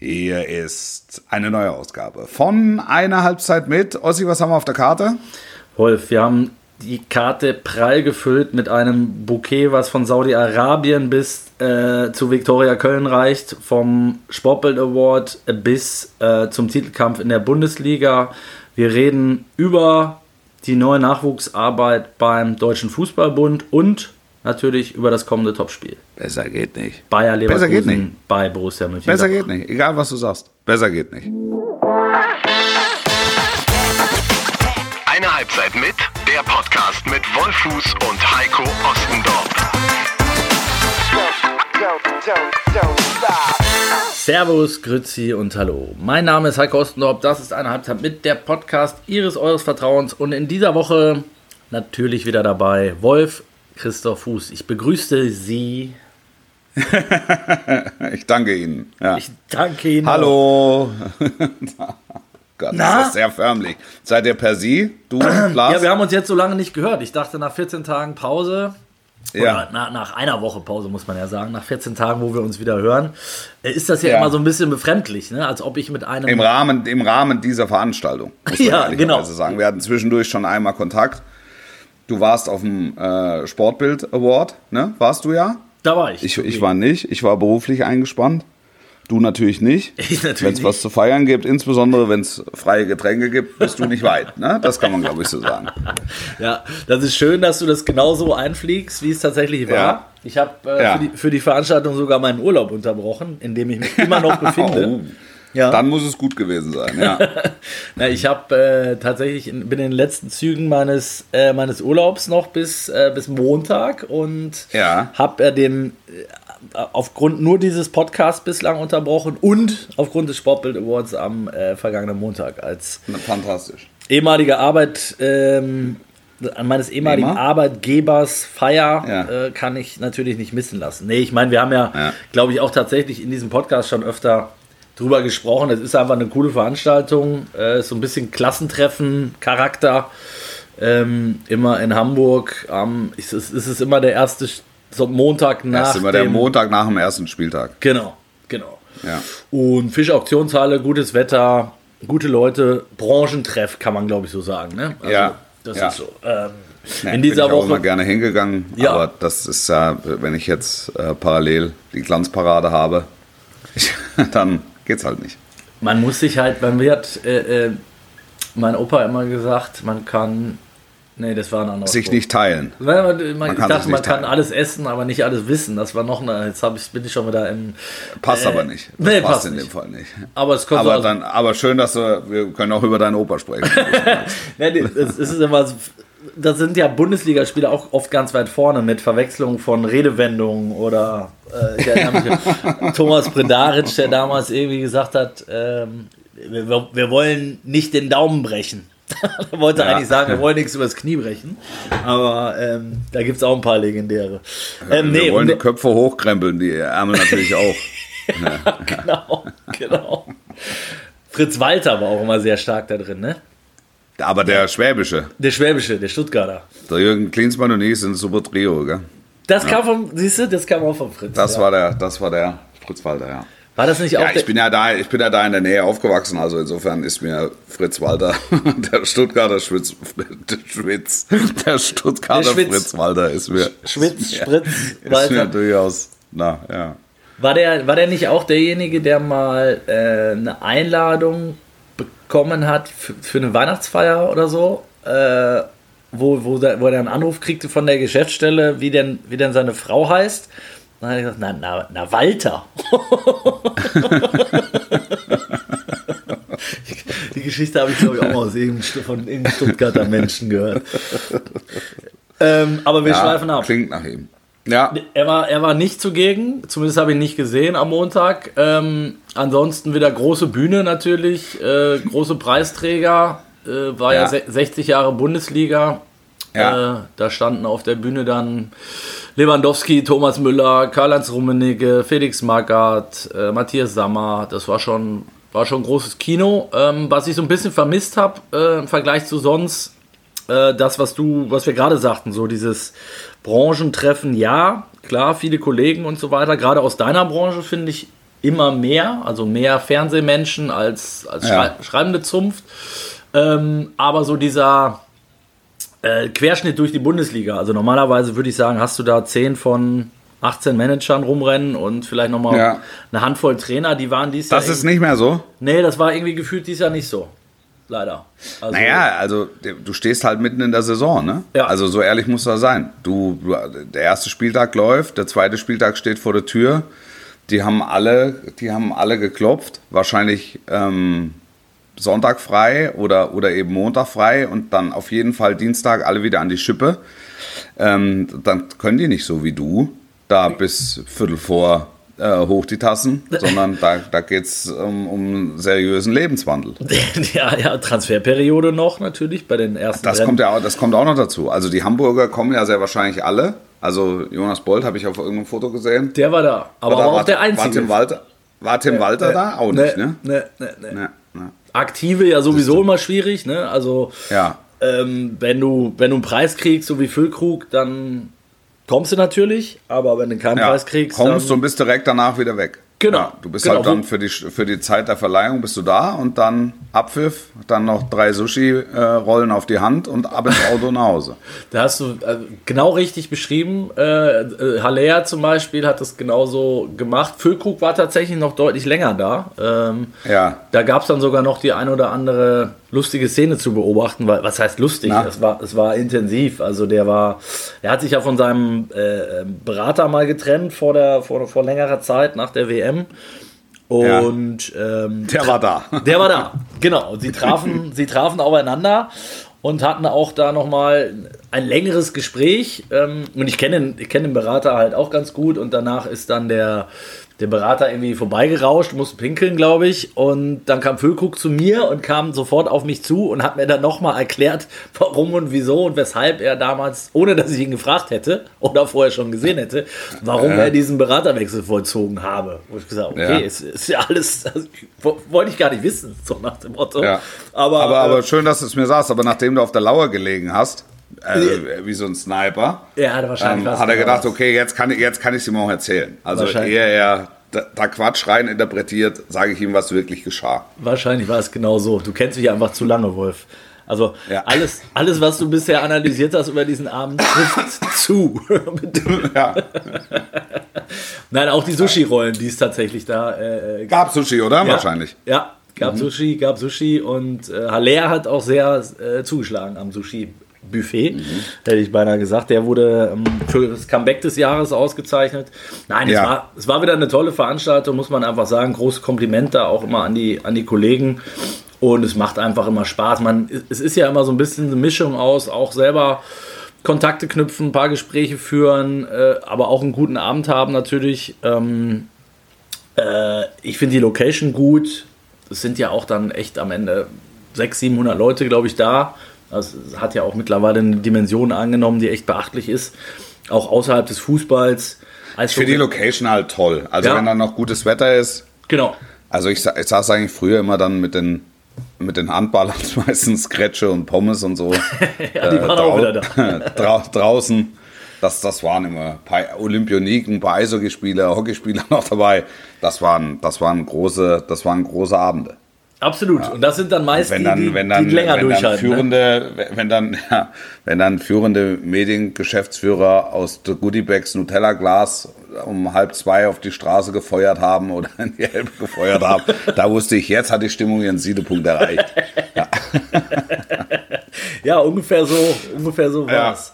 Hier ist eine neue Ausgabe von einer Halbzeit mit. Ossi, was haben wir auf der Karte? Wolf, wir haben die Karte prall gefüllt mit einem Bouquet, was von Saudi-Arabien bis äh, zu Viktoria Köln reicht, vom Sportbild Award bis äh, zum Titelkampf in der Bundesliga. Wir reden über die neue Nachwuchsarbeit beim Deutschen Fußballbund und natürlich über das kommende Topspiel. Besser geht nicht. Bayer Leverkusen Besser geht nicht. bei Borussia Mönchengladbach. Besser geht nicht. Egal, was du sagst. Besser geht nicht. Eine Halbzeit mit, der Podcast mit Wolfuß und Heiko Ostendorf. Servus, Grüezi und Hallo. Mein Name ist Heiko Ostendorf. Das ist eine Halbzeit mit der Podcast Ihres Eures Vertrauens. Und in dieser Woche natürlich wieder dabei Wolf Christoph Fuß. Ich begrüße Sie. ich danke Ihnen. Ja. Ich danke Ihnen. Hallo. Gott, Na? das ist sehr förmlich. Seid ihr per Sie? Du, Lars? Ja, wir haben uns jetzt so lange nicht gehört. Ich dachte, nach 14 Tagen Pause, oder Ja. na, nach einer Woche Pause muss man ja sagen, nach 14 Tagen, wo wir uns wieder hören, äh, ist das ja, Ja. immer so ein bisschen befremdlich, ne? als ob ich mit einem. Im Rahmen, Im Rahmen dieser Veranstaltung. Muss man Ja, genau. Sagen. Wir hatten zwischendurch schon einmal Kontakt. Du warst auf dem äh, Sportbild Award, ne? Warst du ja? da war ich. Ich, ich war nicht. Ich war beruflich eingespannt. Du natürlich nicht. Ich natürlich Wenn es was zu feiern gibt, insbesondere wenn es freie Getränke gibt, bist du nicht weit. Ne? Das kann man, glaube ich, so sagen. Ja, das ist schön, dass du das genauso einfliegst, wie es tatsächlich war. Ja. Ich habe äh, Ja. für, die, für die Veranstaltung sogar meinen Urlaub unterbrochen, in dem ich mich immer noch befinde. Oh. Ja. Dann muss es gut gewesen sein. Ja. Na, ich habe äh, tatsächlich in, bin in den letzten Zügen meines, äh, meines Urlaubs noch bis, äh, bis Montag und Ja. habe äh, den äh, aufgrund nur dieses Podcasts bislang unterbrochen und aufgrund des Sportbild Awards am äh, vergangenen Montag als Fantastisch. ehemalige Arbeit ähm, meines ehemaligen Thema? Arbeitgebers Feier Ja. äh, kann ich natürlich nicht missen lassen. Nee, ich meine, wir haben ja, Ja. glaube ich, auch tatsächlich in diesem Podcast schon öfter drüber gesprochen. Es ist einfach eine coole Veranstaltung, äh, ist so ein bisschen Klassentreffen, Charakter. Ähm, immer in Hamburg. Ähm, ist, es ist es immer der erste so Montag nach Das ist immer der dem, Montag nach dem ersten Spieltag. Genau, genau. Ja. Und Fischauktionshalle, gutes Wetter, gute Leute, Branchentreff kann man glaube ich so sagen. Ne? Also, Ja, Das ja. ist so. Ähm, Nee, in dieser bin ich auch immer Woche. gerne hingegangen. Ja. Aber das ist ja, wenn ich jetzt äh, parallel die Glanzparade habe, dann geht's halt nicht. Man muss sich halt, man wird, äh, äh, mein Opa immer gesagt, man kann. Nee, das war ein anderes Sich Wort. nicht teilen. Man, man, ich kann dachte, man nicht kann teilen. alles essen, aber nicht alles wissen. Das war noch eine. Jetzt ich, bin ich schon wieder im. Passt Äh, aber nicht. Das nee, passt, passt in nicht. dem Fall nicht. Aber es kommt Aber, so- dann, aber schön, dass du, wir können auch über deinen Opa sprechen. Nee, es ist immer so, da sind ja Bundesligaspieler auch oft ganz weit vorne mit Verwechslung von Redewendungen oder äh, ich erinnere mich an Thomas Bredaric, der damals irgendwie gesagt hat, ähm, wir, wir wollen nicht den Daumen brechen. er wollte Ja. eigentlich sagen, wir wollen nichts übers Knie brechen. Aber ähm, da gibt es auch ein paar legendäre. Ähm, nee, wir wollen um- die Köpfe hochkrempeln, die Ärmel natürlich auch. genau, genau. Fritz Walter war auch immer sehr stark da drin, ne? Aber der Schwäbische, Der Schwäbische, der Stuttgarter. der Jürgen Klinsmann und ich sind ein super Trio, gell? Das kam vom, siehst du, das kam auch vom Fritz. Das ja. war der, das war der Fritz Walter, ja. War das nicht auch Ja, der, ich bin ja da, ich bin ja da in der Nähe aufgewachsen, also insofern ist mir Fritz Walter, der Stuttgarter Schwitz, der Schwitz, der Stuttgarter Der Schwitz. Fritz Walter ist mir, Schwitz, ja, Spritz, ist mir Walter? durchaus, na, ja. War der, war der nicht auch derjenige, der mal äh, eine Einladung bekommen hat für, für eine Weihnachtsfeier oder so? Äh, wo, wo, der, wo er einen Anruf kriegte von der Geschäftsstelle, wie denn, wie denn seine Frau heißt. Dann hat er gesagt, na, na, na Walter. Die Geschichte habe ich, glaube ich, auch mal aus von irgendeinem Stuttgarter Menschen gehört. Ähm, aber wir ja schweifen ab. Klingt nach ihm. Ja, Er war, er war nicht zugegen, zumindest habe ich ihn nicht gesehen am Montag. Ähm, ansonsten wieder große Bühne natürlich, äh, große Preisträger, äh, war ja, Ja. se- 60 Jahre Bundesliga. Ja. Äh, da standen auf der Bühne dann Lewandowski, Thomas Müller, Karl-Heinz Rummenigge, Felix Magath, äh, Matthias Sammer. Das war schon, war schon großes Kino. Ähm, was ich so ein bisschen vermisst habe äh, im Vergleich zu sonst, äh, das, was du, was wir gerade sagten, so dieses Branchentreffen, ja, klar, viele Kollegen und so weiter. Gerade aus deiner Branche finde ich, immer mehr, also mehr Fernsehmenschen als, als Ja. Schrei schreibende Zunft. Ähm, aber so dieser äh, Querschnitt durch die Bundesliga. Also normalerweise würde ich sagen, hast du da 10 von 18 Managern rumrennen und vielleicht nochmal Ja. eine Handvoll Trainer, die waren dies Das Jahr. ist nicht mehr so. nee, das war irgendwie gefühlt dieses Jahr nicht so. Leider. Also, Naja, also du stehst halt mitten in der Saison, ne? Ja. Also so ehrlich muss das sein. Du, der erste Spieltag läuft, der zweite Spieltag steht vor der Tür. Die haben alle, die haben alle geklopft. Wahrscheinlich ähm, Sonntag frei oder, oder eben Montag frei und dann auf jeden Fall Dienstag alle wieder an die Schippe. Ähm, dann können die nicht so wie du da bis Viertel vor äh, hoch die Tassen, sondern da, da geht es um, um seriösen Lebenswandel. ja, ja, Transferperiode noch natürlich bei den ersten Das Rennen. kommt, ja, auch- das kommt auch noch dazu. Also die Hamburger kommen ja sehr wahrscheinlich alle. Also Jonas Bolt habe ich auf irgendeinem Foto gesehen. Der war da, aber Oder auch war, der War Einzige. Tim Walter, war Tim Walter da? Auch nicht, ne? Ne, ne, ne. Ne, ne. Aktive ja sowieso immer schwierig, ne? Also Ja. ähm, wenn du wenn du einen Preis kriegst, so wie Füllkrug, dann kommst du natürlich, aber wenn du keinen ja. Preis kriegst, Kommst du dann, und bist direkt danach wieder weg. Genau. Ja, du bist Genau. halt dann für die, für die Zeit der Verleihung bist du da und dann Abpfiff, dann noch drei Sushi-Rollen auf die Hand und ab ins Auto nach Hause. da hast du äh, genau richtig beschrieben. Äh, äh, Haller zum Beispiel hat das genauso gemacht. Füllkrug war tatsächlich noch deutlich länger da. Ähm, Ja. Da gab es dann sogar noch die ein oder andere lustige Szene zu beobachten, weil was heißt lustig? Na? Es war, es war intensiv. Also der war, er hat sich ja von seinem äh, Berater mal getrennt vor der vor, vor längerer Zeit nach der WM. Und ähm, Der war da. der war da, genau. Sie trafen, sie trafen aufeinander und hatten auch da nochmal ein längeres Gespräch. Ähm, und ich kenne ich kenn den Berater halt auch ganz gut. Und danach ist dann der, der Berater irgendwie vorbeigerauscht, musste pinkeln, glaube ich. Und dann kam Füllkrug zu mir und kam sofort auf mich zu und hat mir dann nochmal erklärt, warum und wieso und weshalb er damals, ohne dass ich ihn gefragt hätte oder vorher schon gesehen hätte, warum er diesen Beraterwechsel vollzogen habe. Wo ich gesagt habe, okay, Ja. ist, ist ja alles, also, wo- wollte ich gar nicht wissen, so nach dem Motto. Ja. Aber, aber, aber äh, schön, dass du es mir sagst. Aber nachdem du auf der Lauer gelegen hast, äh, wie so ein Sniper, er hatte wahrscheinlich ähm, hat er gedacht, okay, jetzt kann, ich- jetzt kann ich es ihm auch erzählen. Also Wahrscheinlich. ehe er da, da Quatsch rein interpretiert, sage ich ihm, was wirklich geschah. Wahrscheinlich war es genau so. Du kennst mich einfach zu lange, Wolf. Also Ja. alles, alles, was du bisher analysiert hast über diesen Abend, trifft zu. Ja. Nein, auch die Sushi-Rollen, die es tatsächlich da äh, Gab Sushi, oder? Ja. Wahrscheinlich. Ja, gab Sushi, gab Sushi und äh, Haller hat auch sehr äh, zugeschlagen am Sushi-Buffet, hätte ich beinahe gesagt. Der wurde ähm, für das Comeback des Jahres ausgezeichnet. Nein, Ja. es, war, es war wieder eine tolle Veranstaltung, muss man einfach sagen. Große Komplimente auch immer an die, an die Kollegen. Und es macht einfach immer Spaß. Man, es ist ja immer so ein bisschen eine Mischung aus, auch selber Kontakte knüpfen, ein paar Gespräche führen, äh, aber auch einen guten Abend haben natürlich. Ähm, äh, ich finde die Location gut. Es sind ja auch dann echt am Ende 600, 700 Leute, glaube ich, da. Das hat ja auch mittlerweile eine Dimension angenommen, die echt beachtlich ist. Auch außerhalb des Fußballs. Ich finde die Location halt toll. Also Ja. wenn dann noch gutes Wetter ist. Genau. Also ich, ich saß eigentlich früher immer dann mit den, mit den Handballern meistens Kretsche und Pommes und so. Ja, die waren auch wieder da. Drau draußen. Das, das waren immer ein paar Olympioniken, ein paar Eishockeyspieler, Hockeyspieler noch dabei. Das waren, das waren große, das waren große Abende. Absolut. Und das sind dann meist Wenn die, dann, die, wenn dann, die länger wenn dann durchhalten. ne? führende, wenn dann, ja, wenn dann führende Mediengeschäftsführer aus Goodiebags Nutella Glas um halb zwei auf die Straße gefeuert haben oder in die Elbe gefeuert haben, da wusste ich, jetzt hat die Stimmung ihren Siedepunkt erreicht. Ja, ungefähr so, ungefähr so Ja. war's.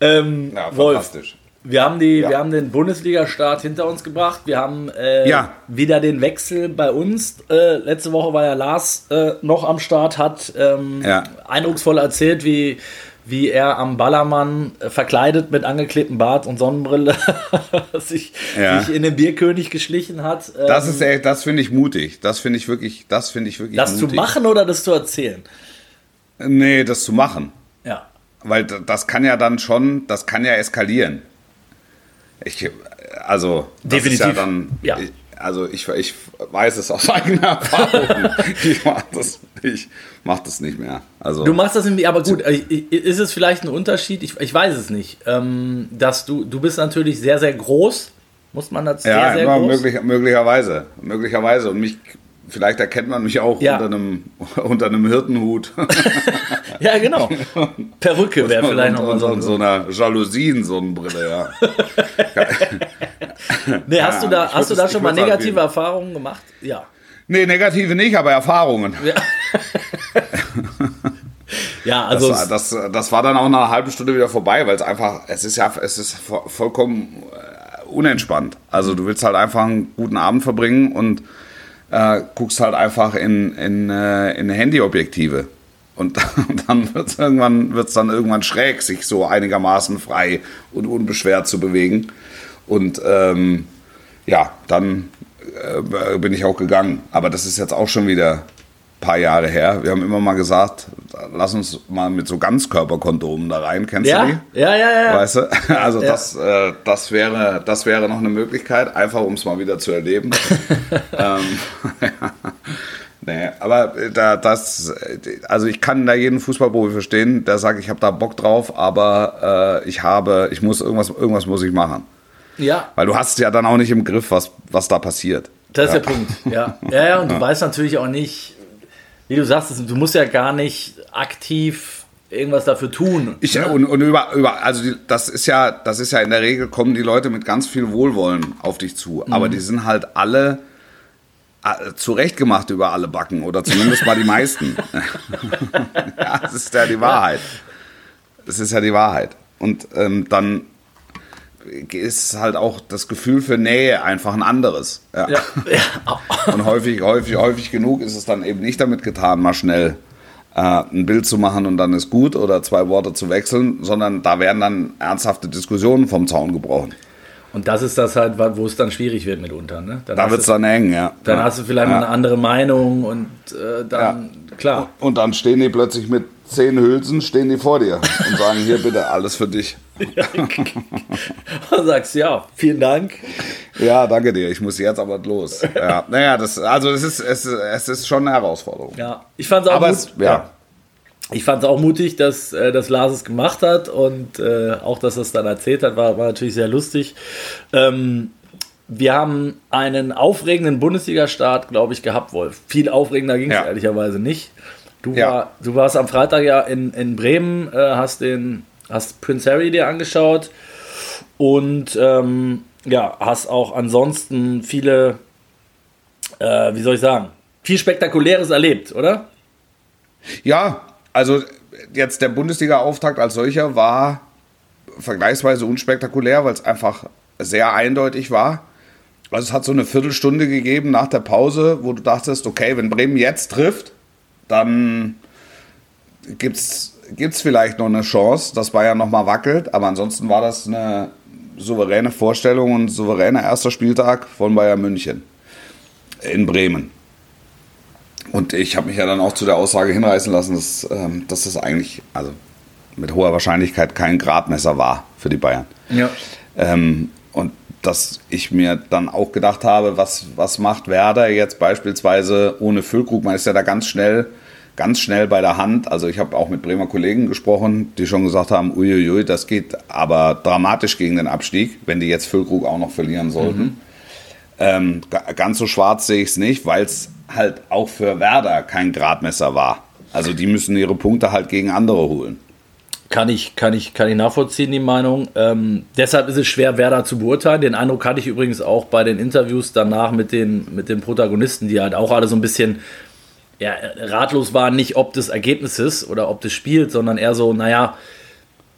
Ähm, Ja, Wolf, fantastisch. Wir haben, die, Ja. wir haben den Bundesliga-Start hinter uns gebracht. Wir haben äh, Ja. wieder den Wechsel bei uns. Äh, letzte Woche war ja Lars äh, noch am Start, hat ähm, Ja. eindrucksvoll erzählt, wie, wie er am Ballermann äh, verkleidet mit angeklebtem Bart und Sonnenbrille sich, sich in den Bierkönig geschlichen hat. Ähm, Das ist echt, das finde ich mutig. Das finde ich wirklich, das finde ich wirklich das zu mutig. machen oder das zu erzählen? Nee, das zu machen. Ja. Weil das kann ja dann schon, das kann ja eskalieren. Ich, also, Definitiv. Ja dann, Ja. Ich, also ich, ich weiß es aus eigener Erfahrung. ich mache das, ich mach das nicht mehr. Also, Du machst das irgendwie, aber gut, äh, ist es vielleicht ein Unterschied? Ich, ich weiß es nicht. Ähm, dass du, du bist natürlich sehr, sehr groß Muss man das Ja, sehr, sehr immer groß? möglich, möglicherweise. Möglicherweise. Und mich, vielleicht erkennt man mich auch Ja. unter, einem, unter einem Hirtenhut. Ja, genau. Perücke wäre vielleicht und, so. und so einer Jalousien-Sonnenbrille, ja. Nee, hast Ja, du da, hast du da schon mal negative. Erfahrungen gemacht? Ja. Nee, negative nicht, aber Erfahrungen. Ja, ja also. Das, das, das war dann auch nach einer halben Stunde wieder vorbei, weil es einfach, es ist ja, es ist vo- vollkommen äh, unentspannt. Also du willst halt einfach einen guten Abend verbringen und äh, guckst halt einfach in, in, äh, in Handyobjektive. Und dann wird es irgendwann, wird's dann irgendwann schräg, sich so einigermaßen frei und unbeschwert zu bewegen. Und ähm, ja, dann äh, bin ich auch gegangen. Aber das ist jetzt auch schon wieder ein paar Jahre her. Wir haben immer mal gesagt, lass uns mal mit so Ganzkörperkondomen da rein. Kennst du ja, die? ja, ja, ja. Weißt du? Also Ja. das, äh, das, wäre, das wäre noch eine Möglichkeit, einfach um es mal wieder zu erleben. ähm, nee, aber äh, da, das, äh, also ich kann da jeden Fußballprofi verstehen, der sagt, ich habe da Bock drauf, aber äh, ich habe, ich muss irgendwas, irgendwas muss ich machen. ja, Weil du hast ja dann auch nicht im Griff, was, was da passiert. das ist ja. der Punkt. Ja, ja, ja und du weißt natürlich auch nicht, wie du sagst, du musst ja gar nicht aktiv irgendwas dafür tun. Ich, ne? und, und über, über, also die, das ist ja, das ist ja in der Regel kommen die Leute mit ganz viel Wohlwollen auf dich zu. Aber die sind halt alle zurechtgemacht über alle Backen oder zumindest mal die meisten. ja, das ist ja die Wahrheit. Das ist ja die Wahrheit. Und ähm, dann ist halt auch das Gefühl für Nähe einfach ein anderes. Ja. ja, ja, Und häufig, häufig, häufig genug ist es dann eben nicht damit getan, mal schnell äh, ein Bild zu machen und dann ist gut oder zwei Worte zu wechseln, sondern da werden dann ernsthafte Diskussionen vom Zaun gebrochen. Und das ist das halt, wo es dann schwierig wird mitunter. Ne? Dann Da wird es dann eng, ja. Dann ja. hast du vielleicht ja. mal eine andere Meinung und äh, dann, klar. Und dann stehen die plötzlich mit zehn Hülsen, stehen die vor dir und sagen, hier bitte, alles für dich. Und sagst, ja, vielen Dank. Ja, danke dir, ich muss jetzt aber los. Ja, naja, das, also es ist, es, es ist schon eine Herausforderung. Ja, ich fand es auch, Aber mut, es, ja. Ich fand's auch mutig, dass, äh, dass Lars es gemacht hat und äh, auch, dass er es dann erzählt hat, war, war natürlich sehr lustig. Ähm, wir haben einen aufregenden Bundesliga-Start, glaube ich, gehabt, Wolf. Viel aufregender ging es Ja. ehrlicherweise nicht. Du, Ja. war, du warst am Freitag ja in, in Bremen, äh, hast, den, hast Prince Harry dir angeschaut und ähm, ja, hast auch ansonsten viele, äh, wie soll ich sagen, viel Spektakuläres erlebt, oder? Ja, also jetzt der Bundesliga-Auftakt als solcher war vergleichsweise unspektakulär, weil es einfach sehr eindeutig war. Also es hat so eine Viertelstunde gegeben nach der Pause, wo du dachtest, okay, wenn Bremen jetzt trifft, dann gibt es vielleicht noch eine Chance, dass Bayern nochmal wackelt. Aber ansonsten war das eine souveräne Vorstellung und souveräner erster Spieltag von Bayern München in Bremen. Und ich habe mich ja dann auch zu der Aussage hinreißen lassen, dass, ähm, dass das eigentlich also mit hoher Wahrscheinlichkeit kein Gradmesser war für die Bayern. Ja. Ähm, und dass ich mir dann auch gedacht habe, was, was macht Werder jetzt beispielsweise ohne Füllkrug? Man ist ja da ganz schnell, ganz schnell bei der Hand. Also ich habe auch mit Bremer Kollegen gesprochen, die schon gesagt haben, uiuiui, das geht aber dramatisch gegen den Abstieg, wenn die jetzt Füllkrug auch noch verlieren sollten. Ähm, ga- ganz so schwarz sehe ich es nicht, weil es halt auch für Werder kein Gradmesser war. Also die müssen ihre Punkte halt gegen andere holen. Kann ich, kann ich, kann ich nachvollziehen, die Meinung. Ähm, deshalb ist es schwer, Werder zu beurteilen. Den Eindruck hatte ich übrigens auch bei den Interviews danach mit den, mit den Protagonisten, die halt auch alle so ein bisschen ja, ratlos waren, nicht ob des Ergebnisses oder ob des Spiels, sondern eher so, naja,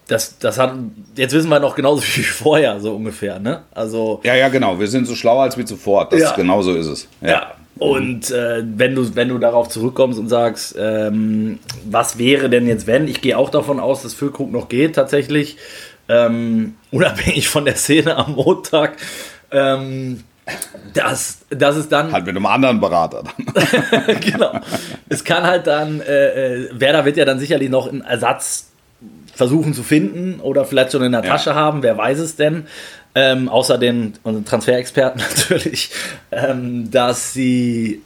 das, das hat, jetzt wissen wir noch genauso wie vorher, so ungefähr, ne? Also, Ja, ja, genau. Wir sind so schlauer als wie zuvor. Das Ja. genau so ist es. Ja. Und äh, wenn, du, wenn du darauf zurückkommst und sagst, ähm, was wäre denn jetzt, wenn? Ich gehe auch davon aus, dass Füllkrug noch geht, tatsächlich. Ähm, unabhängig von der Szene am Montag. Ähm, dass, dass es dann. Halt mit einem anderen Berater. Dann. genau. Es kann halt dann. Äh, äh, Werder wird ja dann sicherlich noch einen Ersatz versuchen zu finden oder vielleicht schon in der Ja. Tasche haben, wer weiß es denn. Ähm, außer den Transferexperten natürlich, ähm, dass sie,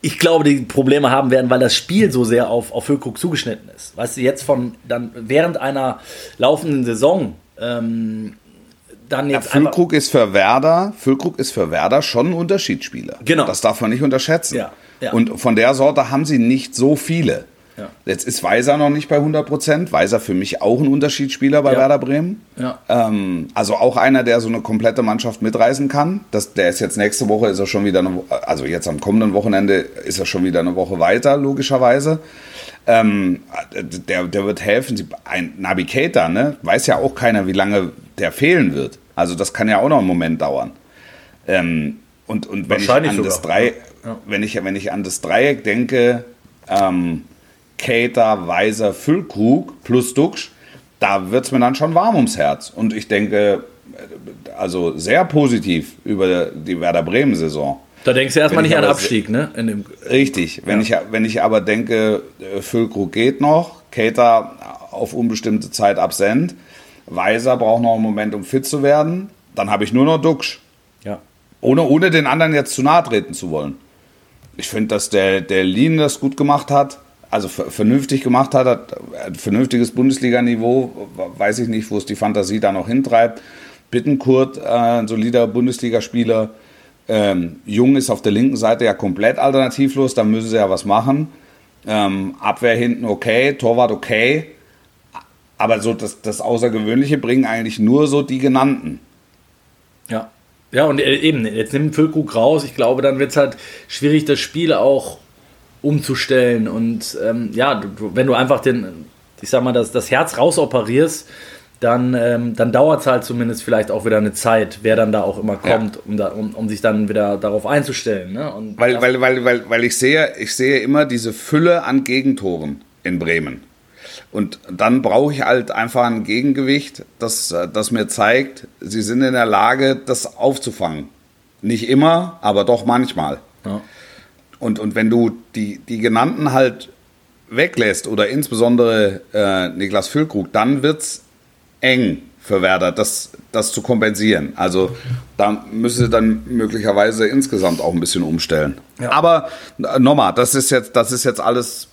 ich glaube, die Probleme haben werden, weil das Spiel so sehr auf, auf Füllkrug zugeschnitten ist. Weißt du, jetzt von dann während einer laufenden Saison ähm, dann jetzt ja, Füllkrug ist für Werder, Füllkrug ist für Werder schon ein Unterschiedsspieler. Genau. Das darf man nicht unterschätzen. Ja, ja. Und von der Sorte haben sie nicht so viele. Ja. Jetzt ist Weiser noch nicht bei 100 Prozent. Weiser für mich auch ein Unterschiedsspieler bei Ja. Werder Bremen. Ja. Ähm, also auch einer, der so eine komplette Mannschaft mitreißen kann. Das, der ist jetzt nächste Woche, ist er schon wieder, eine, also jetzt am kommenden Wochenende ist er schon wieder eine Woche weiter, logischerweise. Ähm, der, der wird helfen. Ein Navigator, ne? Weiß ja auch keiner, wie lange der fehlen wird. Also das kann ja auch noch einen Moment dauern. Ähm, und, und wenn ich an das. Dreieck, wenn ich, wenn ich an das Dreieck denke, ähm, Cater, Weiser, Füllkrug plus Duxch, da wird es mir dann schon warm ums Herz. Und ich denke, äh, also sehr positiv über die Werder Bremen-Saison. Da denkst du erstmal Wenn nicht ich an Abstieg, ne? Dem, Richtig. Wenn, ich, wenn ich aber denke, äh, Füllkrug geht noch, Cater auf unbestimmte Zeit absent, Weiser braucht noch einen Moment, um fit zu werden, dann habe ich nur noch Duxch. ja. Ohne, ohne den anderen jetzt zu nahe treten zu wollen. Ich finde, dass der, der Lien das gut gemacht hat, also ver- vernünftig gemacht hat, hat ein vernünftiges Bundesliga-Niveau, weiß ich nicht, wo es die Fantasie da noch hintreibt. Bittenkurt, äh, ein solider Bundesligaspieler. Ähm, Jung ist auf der linken Seite ja komplett alternativlos, da müssen sie ja was machen. Ähm, Abwehr hinten okay, Torwart okay. Aber so das, das Außergewöhnliche bringen eigentlich nur so die genannten. Ja. Ja, und äh, eben, jetzt nimmt Füllkrug raus. Ich glaube, dann wird es halt schwierig, das Spiel auch umzustellen. Und ähm, ja, du, wenn du einfach den, ich sag mal, das, das Herz rausoperierst, dann, ähm, dann dauert es halt zumindest vielleicht auch wieder eine Zeit, wer dann da auch immer Ja. kommt, um, da, um, um sich dann wieder darauf einzustellen. Ne? Weil, weil, weil, weil, weil ich sehe, ich sehe immer diese Fülle an Gegentoren in Bremen. Und dann brauche ich halt einfach ein Gegengewicht, das, das mir zeigt, sie sind in der Lage, das aufzufangen. Nicht immer, aber doch manchmal. ja. Und, und wenn du die, die genannten halt weglässt oder insbesondere äh, Niklas Füllkrug, dann wird's eng für Werder, das, das zu kompensieren. Also da müsste dann möglicherweise insgesamt auch ein bisschen umstellen. Ja. Aber äh, nochmal, das ist jetzt, das ist jetzt alles,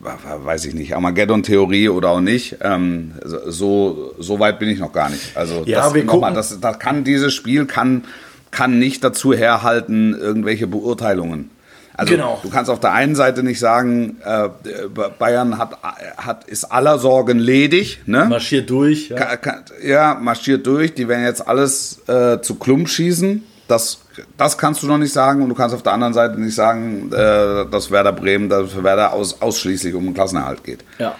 weiß ich nicht, Armageddon-Theorie oder auch nicht. Ähm, so, so weit bin ich noch gar nicht. Also Ja, das, nochmal, das, das kann dieses Spiel kann, kann nicht dazu herhalten, irgendwelche Beurteilungen. Also Genau. du kannst auf der einen Seite nicht sagen, äh, Bayern hat, hat, ist aller Sorgen ledig, ne? marschiert durch. Ja. Ka- ka- ja, marschiert durch, die werden jetzt alles äh, zu Klump schießen. Das, das kannst du noch nicht sagen. Und du kannst auf der anderen Seite nicht sagen, äh, dass Werder Bremen, dass für Werder aus, ausschließlich um den Klassenerhalt geht. ja.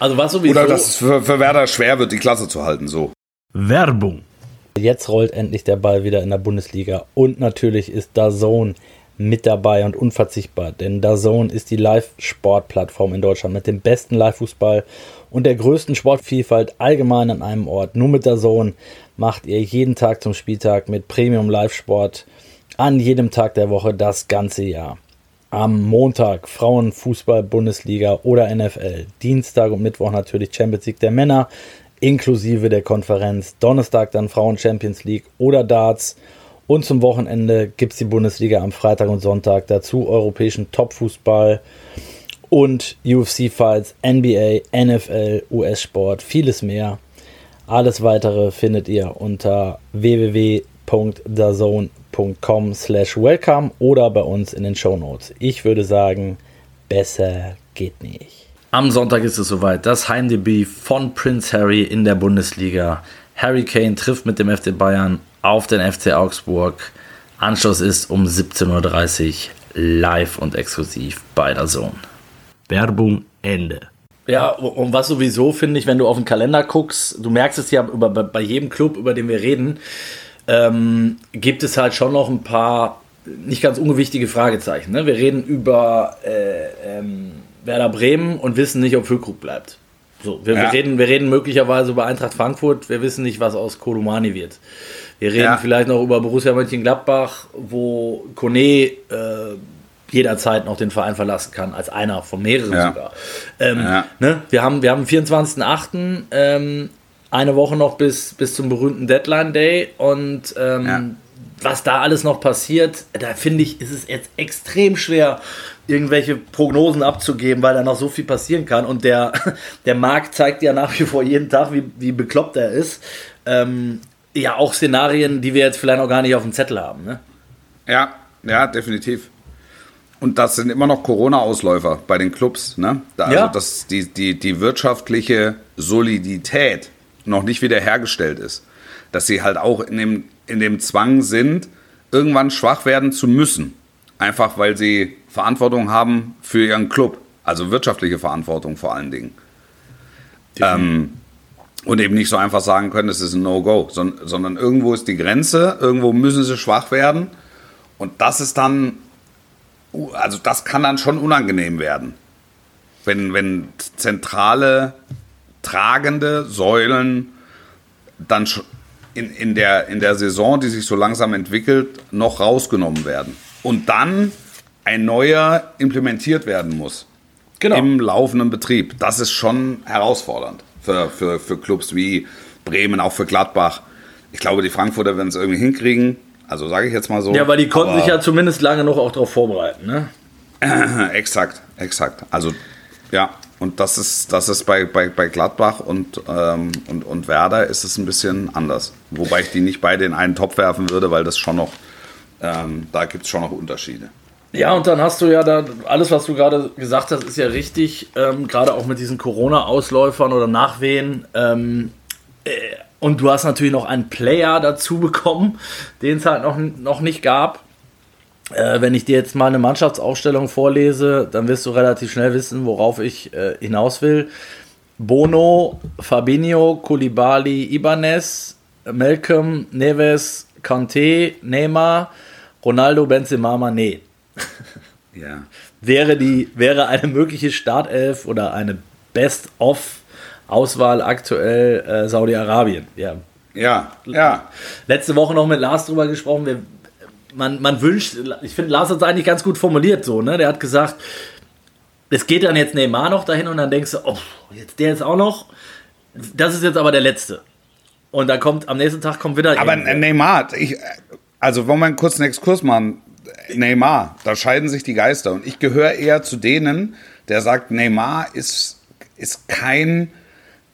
Also was sowieso. Oder dass es für, für Werder schwer wird, die Klasse zu halten. So. Werbung. Jetzt rollt endlich der Ball wieder in der Bundesliga und natürlich ist DAZN mit dabei und unverzichtbar, denn DAZN ist die Live-Sport-Plattform in Deutschland mit dem besten Live-Fußball und der größten Sportvielfalt allgemein an einem Ort. Nur mit DAZN macht ihr jeden Tag zum Spieltag mit Premium Live-Sport an jedem Tag der Woche das ganze Jahr. Am Montag Frauenfußball Bundesliga oder NFL. Dienstag und Mittwoch natürlich Champions League der Männer inklusive der Konferenz. Donnerstag dann Frauen Champions League oder Darts. Und zum Wochenende gibt es die Bundesliga am Freitag und Sonntag. Dazu europäischen Topfußball und UFC-Fights, NBA, NFL, US-Sport, vieles mehr. Alles weitere findet ihr unter www.dazone.com slash welcome oder bei uns in den Shownotes. Ich würde sagen, besser geht nicht. Am Sonntag ist es soweit. Das Heimdebüt von Prince Harry in der Bundesliga. Harry Kane trifft mit dem FC Bayern auf den FC Augsburg. Anschluss ist um 17.30 Uhr live und exklusiv bei der Zone. Werbung Ende. Ja, und was sowieso finde ich, wenn du auf den Kalender guckst, du merkst es ja über, bei, bei jedem Club, über den wir reden, ähm, gibt es halt schon noch ein paar nicht ganz ungewichtige Fragezeichen. Ne? Wir reden über äh, ähm, Werder Bremen und wissen nicht, ob Füllkrug bleibt. So, wir, Ja. wir, reden, wir reden möglicherweise über Eintracht Frankfurt, wir wissen nicht, was aus Kolumani wird. Wir reden Ja. vielleicht noch über Borussia Mönchengladbach, wo Kone äh, jederzeit noch den Verein verlassen kann, als einer von mehreren Ja. sogar. Ähm, Ja. ne? Wir haben, wir haben am 24.08. Ähm, eine Woche noch bis, bis zum berühmten Deadline Day und ähm, Ja. was da alles noch passiert, da finde ich, ist es jetzt extrem schwer, irgendwelche Prognosen abzugeben, weil da noch so viel passieren kann. Und der, der Markt zeigt ja nach wie vor jeden Tag, wie, wie bekloppt er ist. Ähm, ja auch Szenarien, die wir jetzt vielleicht noch gar nicht auf dem Zettel haben. Ne? Ja, ja, definitiv. Und das sind immer noch Corona-Ausläufer bei den Clubs. Ne? Da, also Ja. dass die, die, die wirtschaftliche Solidität noch nicht wiederhergestellt ist. Dass sie halt auch in dem, in dem Zwang sind, irgendwann schwach werden zu müssen. Einfach weil sie Verantwortung haben für ihren Club. Also wirtschaftliche Verantwortung vor allen Dingen. Ähm, und eben nicht so einfach sagen können, es ist ein No-Go, sondern, irgendwo ist die Grenze, irgendwo müssen sie schwach werden. Und das ist dann, also das kann dann schon unangenehm werden. Wenn, wenn zentrale, tragende Säulen dann in, in, der, in der Saison, die sich so langsam entwickelt, noch rausgenommen werden. Und dann ein neuer implementiert werden muss Genau. im laufenden Betrieb. Das ist schon herausfordernd für, für, für Clubs wie Bremen, auch für Gladbach. Ich glaube, die Frankfurter werden es irgendwie hinkriegen. Also sage ich jetzt mal so. Ja, weil die konnten Aber- sich ja zumindest lange noch auch darauf vorbereiten. Ne? Exakt, exakt. Also ja, und das ist, das ist bei, bei, bei Gladbach und, ähm, und, und Werder ist es ein bisschen anders. Wobei ich die nicht beide in einen Topf werfen würde, weil das schon noch, ähm, da gibt es schon noch Unterschiede. Ja, und dann hast du ja da, alles, was du gerade gesagt hast, ist ja richtig, ähm, gerade auch mit diesen Corona-Ausläufern oder Nachwehen. Ähm, äh, und du hast natürlich noch einen Player dazu bekommen, den es halt noch, noch nicht gab. Äh, wenn ich dir jetzt mal eine Mannschaftsaufstellung vorlese, dann wirst du relativ schnell wissen, worauf ich äh, hinaus will. Bono, Fabinho, Koulibaly, Ibanez, Malcolm, Neves, Kanté, Neymar, Ronaldo, Benzema, Mané Ja. wäre die wäre eine mögliche Startelf oder eine Best-of-Auswahl aktuell äh, Saudi-Arabien. Ja. Ja, ja. Letzte Woche noch mit Lars drüber gesprochen. Wir, man, man wünscht, ich finde, Lars hat es eigentlich ganz gut formuliert so. Ne? Der hat gesagt, es geht dann jetzt Neymar noch dahin und dann denkst du, oh, jetzt der jetzt auch noch. Das ist jetzt aber der letzte. Und dann kommt am nächsten Tag kommt wieder. Aber irgendwer. Neymar, ich, also wollen wir einen kurzen Exkurs machen. Neymar, da scheiden sich die Geister. Und ich gehöre eher zu denen, der sagt, Neymar ist, ist kein,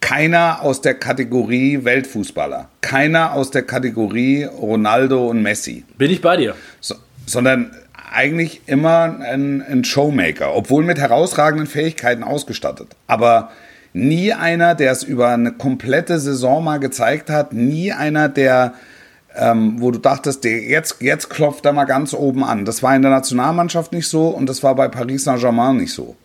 keiner aus der Kategorie Weltfußballer. Keiner aus der Kategorie Ronaldo und Messi. Bin ich bei dir? So, sondern eigentlich immer ein, ein Showmaker, obwohl mit herausragenden Fähigkeiten ausgestattet. Aber nie einer, der es über eine komplette Saison mal gezeigt hat, nie einer, der, ähm, wo du dachtest, der, jetzt, jetzt klopft er mal ganz oben an. Das war in der Nationalmannschaft nicht so und das war bei Paris Saint-Germain nicht so.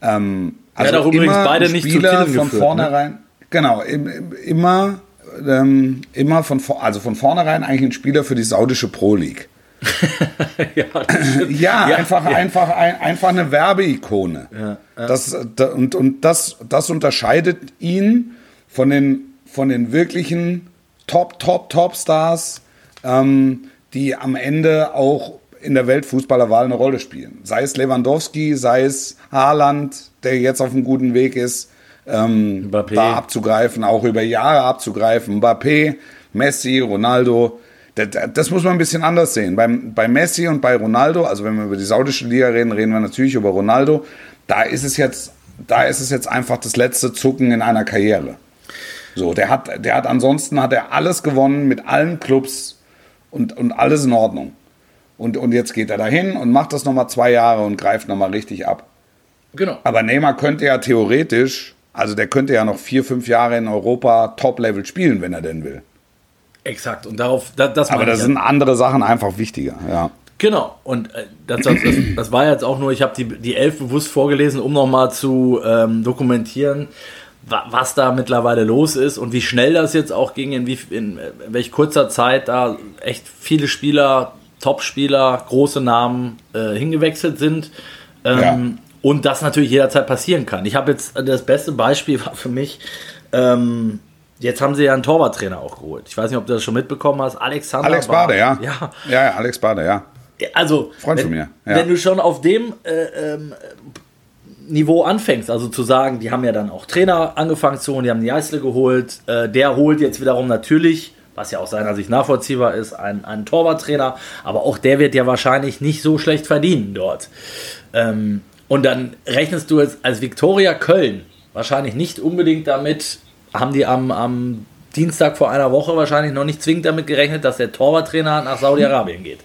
Ähm, also auch übrigens immer beide ein nicht Spieler von geführt, ne? vornherein. Genau, im, im, immer, ähm, immer von, also von vornherein eigentlich ein Spieler für die saudische Pro League. ja. Ja, Ja, einfach, ja. einfach, ein, einfach eine Werbeikone. Das, da, und und das, das unterscheidet ihn von den, von den wirklichen Top, Top, Top-Stars, ähm, die am Ende auch in der Weltfußballerwahl eine Rolle spielen. Sei es Lewandowski, sei es Haaland, der jetzt auf einem guten Weg ist, ähm, da abzugreifen, auch über Jahre abzugreifen. Mbappé, Messi, Ronaldo. Das, das muss man ein bisschen anders sehen. Beim, bei Messi und bei Ronaldo, also wenn wir über die saudische Liga reden, reden wir natürlich über Ronaldo. Da ist es jetzt, da ist es jetzt einfach das letzte Zucken in einer Karriere. So, der hat, der hat ansonsten hat er alles gewonnen mit allen Clubs und, und alles in Ordnung. Und, und jetzt geht er dahin und macht das nochmal zwei Jahre und greift nochmal richtig ab. Genau. Aber Neymar könnte ja theoretisch, also der könnte ja noch vier, fünf Jahre in Europa Top-Level spielen, wenn er denn will. Exakt. Und darauf, das, das Aber da ich ja. sind andere Sachen einfach wichtiger, ja. Genau, und äh, das, das, das, war jetzt auch nur, ich habe die, die elf bewusst vorgelesen, um nochmal zu ähm, dokumentieren, was da mittlerweile los ist und wie schnell das jetzt auch ging, in, wie, in, äh, welch kurzer Zeit da echt viele Spieler, Top-Spieler, große Namen äh, hingewechselt sind. Ähm, Ja. Und das natürlich jederzeit passieren kann. Ich habe jetzt, das beste Beispiel war für mich, ähm, jetzt haben sie ja einen Torwarttrainer auch geholt. Ich weiß nicht, ob du das schon mitbekommen hast. Alexander Alex Bade, ja. Ja, Ja, ja, Alex Bade, ja. also, Freund wenn, von mir, ja. wenn du schon auf dem äh, ähm, Niveau anfängst, also zu sagen, die haben ja dann auch Trainer angefangen zu holen, die haben die Eisle geholt, äh, der holt jetzt wiederum natürlich, was ja aus seiner Sicht nachvollziehbar ist, einen, einen Torwarttrainer, aber auch der wird ja wahrscheinlich nicht so schlecht verdienen dort. Ähm, und dann rechnest du jetzt als Viktoria Köln wahrscheinlich nicht unbedingt damit, haben die am, am Dienstag vor einer Woche wahrscheinlich noch nicht zwingend damit gerechnet, dass der Torwarttrainer nach Saudi-Arabien geht.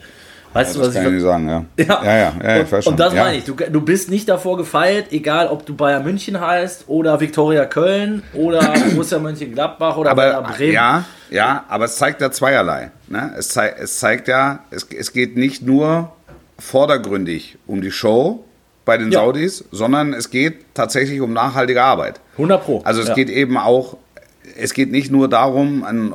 Weißt du, Das was kann ich ich sagen, ja. ja, ja, ja, ja, ich und, weiß schon. und das ja. meine ich. Du, du bist nicht davor gefeilt, egal ob du Bayern München heißt oder Viktoria Köln oder Borussia Mönchengladbach oder Werder Aber Bremen. ja, ja, aber es zeigt ja zweierlei. Ne? Es, zei es zeigt ja, es, es geht nicht nur vordergründig um die Show bei den Ja. Saudis, sondern es geht tatsächlich um nachhaltige Arbeit. 100 Pro. Also es ja. geht eben auch, es geht nicht nur darum, einen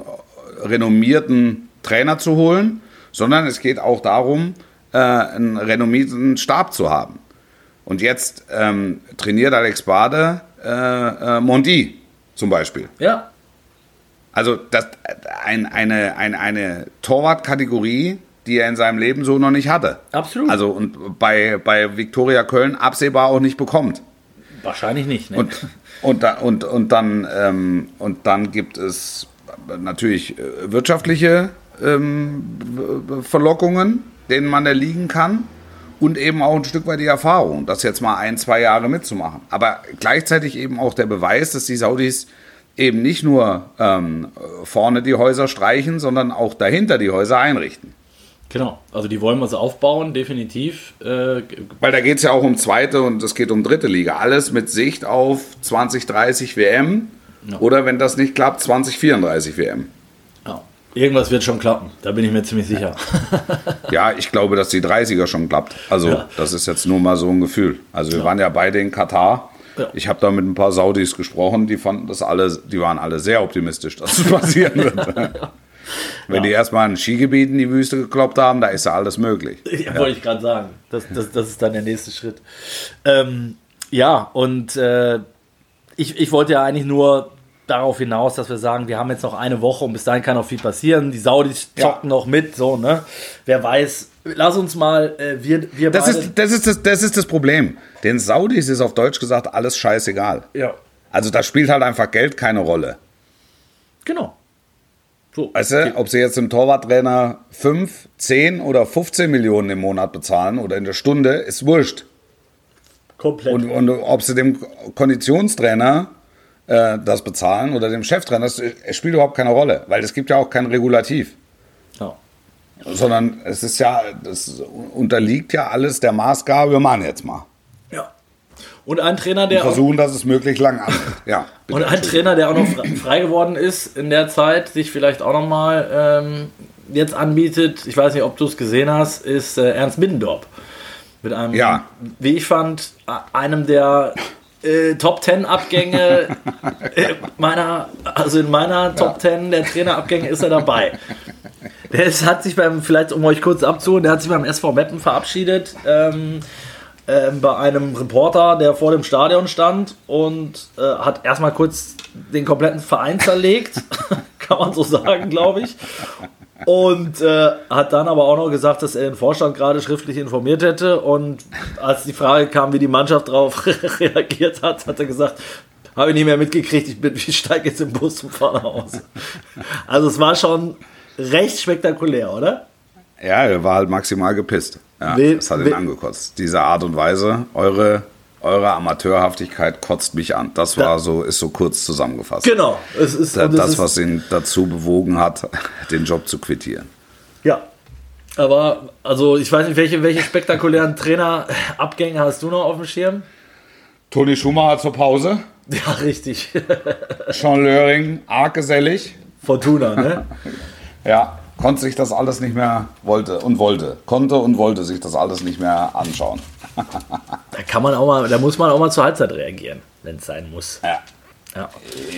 renommierten Trainer zu holen, sondern es geht auch darum, äh, einen renommierten Stab zu haben. Und jetzt ähm, trainiert Alex Bade äh, äh, Mondi zum Beispiel. Ja, Also das, ein, eine, eine, eine Torwartkategorie, die er in seinem Leben so noch nicht hatte. Absolut. Also und bei, bei Viktoria Köln absehbar auch nicht bekommt. wahrscheinlich nicht. Ne? Und, und, da, und, und, dann, ähm, und dann gibt es natürlich äh, wirtschaftliche ähm, Verlockungen, denen man erliegen kann. Und eben auch ein Stück weit die Erfahrung, das jetzt mal ein, zwei Jahre mitzumachen. Aber gleichzeitig eben auch der Beweis, dass die Saudis eben nicht nur ähm, vorne die Häuser streichen, sondern auch dahinter die Häuser einrichten. Genau. Also die wollen wir so aufbauen, definitiv. Äh, Weil da geht es ja auch um zweite und es geht um dritte Liga. Alles mit Sicht auf 2030 WM Ja. oder wenn das nicht klappt, 2034 WM. Ja. Irgendwas wird schon klappen, da bin ich mir ziemlich sicher. Ja, ich glaube, dass die 30er schon klappt. Also Ja. das ist jetzt nur mal so ein Gefühl. Also wir waren ja beide in Katar. Ja. Ich habe da mit ein paar Saudis gesprochen, die fanden das alle, die waren alle sehr optimistisch, dass es passieren wird. Wenn die erstmal ein Skigebiet in die Wüste gekloppt haben, da ist ja alles möglich. Ja, wollte ich gerade sagen. Das, das, das ist dann der nächste Schritt. Ähm, ja, und äh, ich, ich wollte ja eigentlich nur darauf hinaus, dass wir sagen, wir haben jetzt noch eine Woche und bis dahin kann noch viel passieren. Die Saudis Ja. zocken noch mit, so, ne? Wer weiß. Lass uns mal, äh, wir, wir Das beide. ist, das, ist das, das ist das Problem. Den Saudis ist auf Deutsch gesagt alles scheißegal. ja, Also da spielt halt einfach Geld keine Rolle. genau. So, Weißt du, ob sie jetzt dem Torwarttrainer 5, 10 oder 15 Millionen im Monat bezahlen oder in der Stunde, ist wurscht. komplett. Und, und ob sie dem Konditionstrainer äh, das bezahlen oder dem Cheftrainer, das es spielt überhaupt keine Rolle, weil es gibt ja auch kein Regulativ. ja. Sondern es ist ja, das unterliegt ja alles der Maßgabe, wir machen jetzt mal. ja. Und ein Trainer, der auch, Versuchen, dass es möglichst lang anhält. Ja, und ein Trainer, der auch noch fre- frei geworden ist in der Zeit, sich vielleicht auch noch mal ähm, jetzt anbietet. Ich weiß nicht, ob du es gesehen hast, ist äh, Ernst Middendorp mit einem, Ja. wie ich fand, einem der äh, Top Ten Abgänge äh, meiner, also in meiner Top Ten der Trainerabgänge ist er dabei. Der ist, hat sich beim, vielleicht um euch kurz abzuholen, der hat sich beim SV Meppen verabschiedet. Ähm, ähm, bei einem Reporter, der vor dem Stadion stand und äh, hat erstmal kurz den kompletten Verein zerlegt, kann man so sagen, glaube ich. Und äh, hat dann aber auch noch gesagt, dass er den Vorstand gerade schriftlich informiert hätte. Und als die Frage kam, wie die Mannschaft darauf reagiert hat, hat er gesagt, habe ich nicht mehr mitgekriegt, ich, bin- ich steige jetzt im Bus und fahre nach Hause. Also es war schon recht spektakulär, oder? Ja, er war halt maximal gepisst. Ja, Will- das hat ihn angekotzt. Diese Art und Weise, eure, eure Amateurhaftigkeit kotzt mich an. Das war so, ist so kurz zusammengefasst. Genau. Es ist, Da- Das, ist, was ihn dazu bewogen hat, den Job zu quittieren. Ja. Aber, also ich weiß nicht, welche, welche spektakulären Trainerabgänge hast du noch auf dem Schirm? Toni Schumacher zur Pause. Ja, richtig. Sean Löring, arg gesellig. Fortuna, ne? Ja, konnte sich das alles nicht mehr, wollte und wollte. Konnte und wollte sich das alles nicht mehr anschauen. Da kann man auch mal, da muss man auch mal zur Halbzeit reagieren, wenn es sein muss. Ja. Ja.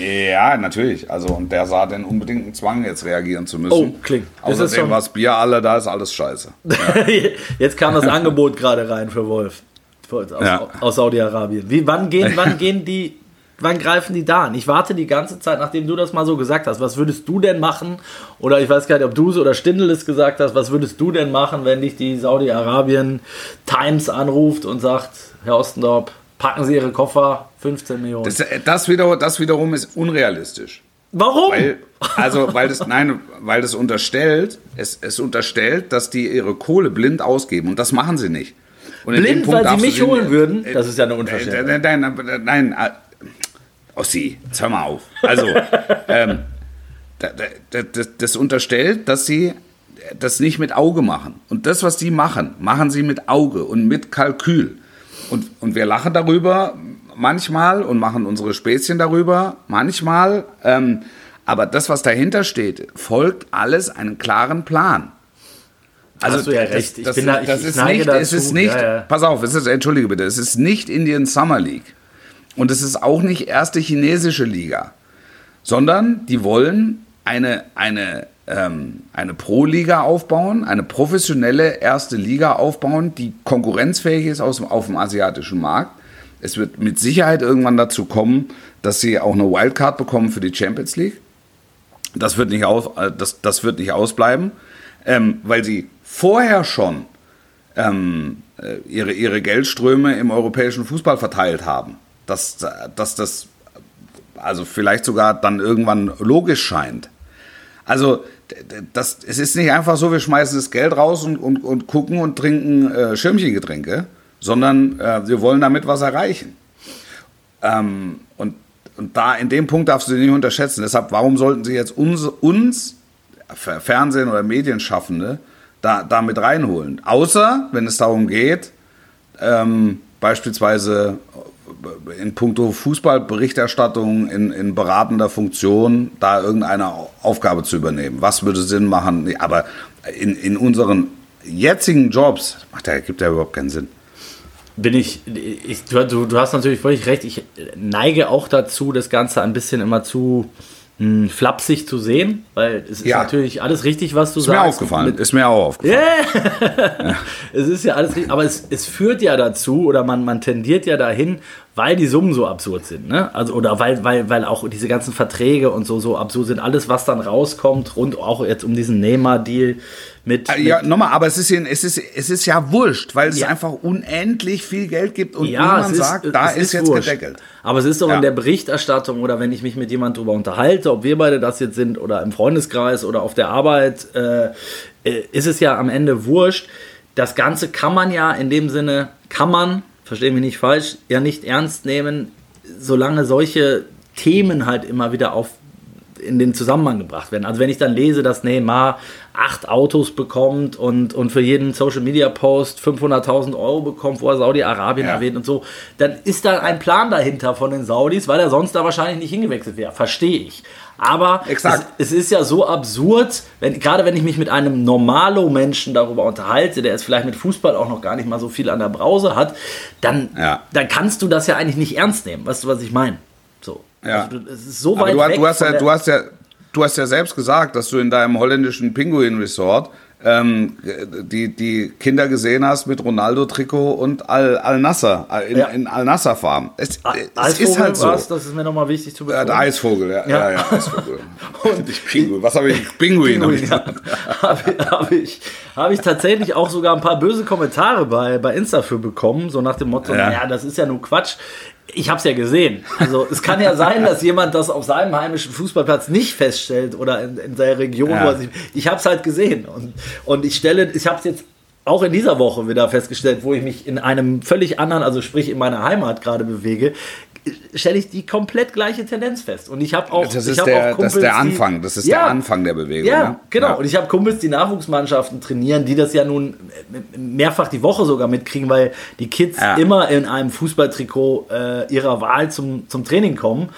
Ja, natürlich. Also, und der sah den unbedingten Zwang, jetzt reagieren zu müssen. Oh, klingt. Außerdem schon- was Bier alle, da ist alles scheiße. Jetzt kam das Angebot gerade rein für Wolf aus, Ja. aus Saudi-Arabien. Wie, wann gehen, wann gehen die, wann greifen die da an? Ich warte die ganze Zeit, nachdem du das mal so gesagt hast. Was würdest du denn machen? Oder ich weiß gar nicht, ob du es oder Stindl es gesagt hast. Was würdest du denn machen, wenn dich die Saudi-Arabien Times anruft und sagt, Herr Ostendorp, packen Sie Ihre Koffer, 15 Millionen. Das, das, wiederum, das wiederum ist unrealistisch. Warum? Weil, also, weil das, nein, weil das unterstellt, es, es unterstellt, dass die ihre Kohle blind ausgeben und das machen sie nicht. Und in Blind, weil sie mich holen würden? äh, Das ist ja eine äh, Unverschämtheit. Nein, nein, nein, nein, äh, Ossi, jetzt hör mal auf. Also, ähm, da- da- das, das unterstellt, dass sie das nicht mit Auge machen. Und das, was die machen, machen sie mit Auge und mit Kalkül. Und, und wir lachen darüber manchmal und machen unsere Späßchen darüber manchmal. Ähm, aber das, was dahinter steht, folgt alles einem klaren Plan. Also Hast du ja recht. Ich Das, das, bin da- ich- das ich ist nicht, es dazu. ist nicht, Ja, ja. pass auf, es ist, entschuldige bitte, es ist nicht Indian Summer League. Und es ist auch nicht erste chinesische Liga, sondern die wollen eine, eine, ähm, eine Pro-Liga aufbauen, eine professionelle erste Liga aufbauen, die konkurrenzfähig ist aus, auf dem asiatischen Markt. Es wird mit Sicherheit irgendwann dazu kommen, dass sie auch eine Wildcard bekommen für die Champions League. Das wird nicht, aus, äh, das, das wird nicht ausbleiben, ähm, weil sie vorher schon ähm, äh, ihre, ihre Geldströme im europäischen Fußball verteilt haben. Dass, dass das also vielleicht sogar dann irgendwann logisch scheint. Also das, es ist nicht einfach so, wir schmeißen das Geld raus und, und, und gucken und trinken äh, Schirmchengetränke, sondern äh, wir wollen damit was erreichen. Ähm, und, und da in dem Punkt darfst du nicht unterschätzen. Deshalb, warum sollten sie jetzt uns, uns Fer- Fernsehen oder Medienschaffende, da, da mit reinholen? Außer, wenn es darum geht, ähm, beispielsweise in puncto Fußballberichterstattung in, in beratender Funktion da irgendeine Aufgabe zu übernehmen. Was würde Sinn machen? Nee, Aber in, in unseren jetzigen Jobs macht ja, gibt ja überhaupt keinen Sinn. bin ich, ich du, du du hast natürlich völlig recht, ich neige auch dazu, das Ganze ein bisschen immer zu mh, flapsig zu sehen, weil es ist Ja. natürlich alles richtig, was du Ist mir sagst. aufgefallen. Mit- Ist mir auch aufgefallen. Es ist ja alles richtig, aber es, es führt ja dazu, oder man, man tendiert ja dahin, weil die Summen so absurd sind, ne? Also, oder weil, weil, weil auch diese ganzen Verträge und so, so absurd sind. Alles, was dann rauskommt, rund auch jetzt um diesen Neymar-Deal mit, Äh, Ja, nochmal, aber es ist, es, ist, es ist ja wurscht, weil es Ja. einfach unendlich viel Geld gibt und Ja, niemand ist, sagt, da es ist, jetzt wurscht. gedeckelt. Aber es ist doch Ja. in der Berichterstattung oder wenn ich mich mit jemandem darüber unterhalte, ob wir beide das jetzt sind oder im Freundeskreis oder auf der Arbeit, äh, äh, ist es ja am Ende wurscht. Das Ganze kann man ja in dem Sinne, kann man, verstehe mich nicht falsch, ja nicht ernst nehmen, solange solche Themen halt immer wieder auf in den Zusammenhang gebracht werden. Also wenn ich dann lese, dass Neymar acht Autos bekommt und, und für jeden Social Media Post 500.000 Euro bekommt, wo er Saudi-Arabien Ja. erwähnt und so, dann ist da ein Plan dahinter von den Saudis, weil er sonst da wahrscheinlich nicht hingewechselt wäre. Verstehe ich. Aber. Es, es ist ja so absurd, wenn, gerade wenn ich mich mit einem Normalo-Menschen darüber unterhalte, der es vielleicht mit Fußball auch noch gar nicht mal so viel an der Brause hat, dann, Ja. dann kannst du das ja eigentlich nicht ernst nehmen. Weißt du, was ich meine? Ja. Also, du- es ist so Aber weit du, hast- weg du, hast ja, du, hast ja, du hast ja selbst gesagt, dass du in deinem holländischen Pinguin-Resort ähm, die, die Kinder gesehen hast mit Ronaldo-Trikot und Al- Al-Nassr, Al in, Ja. in Al-Nassr-Farben. Es, A- es Eisvogel ist halt so. das ist mir nochmal wichtig zu betonen. der Eisvogel, ja, ja, Ja. ja, Eisvogel. Und ich Pinguin, was habe ich? Pinguin. hab ich ja. habe hab ich, hab ich tatsächlich auch sogar ein paar böse Kommentare bei, bei Insta für bekommen, so nach dem Motto, Ja. naja, das ist ja nur Quatsch. Ich habe es ja gesehen. Also es kann ja sein, dass jemand das auf seinem heimischen Fußballplatz nicht feststellt oder in, in seiner Region. Ja. Wo er sich, ich habe es halt gesehen und, und ich stelle, ich habe es jetzt auch in dieser Woche wieder festgestellt, wo ich mich in einem völlig anderen, also sprich in meiner Heimat gerade bewege, stelle ich die komplett gleiche Tendenz fest. Und ich habe auch, Das ich ist, hab der, auch das Kumpels, ist der Anfang, das ist Ja. der Anfang der Bewegung. Ja, ne? genau. Ja. Und ich habe Kumpels, die Nachwuchsmannschaften trainieren, die das ja nun äh, mehrfach die Woche sogar mitkriegen, weil die Kids Ja. immer in einem Fußballtrikot äh, ihrer Wahl zum, zum Training kommen.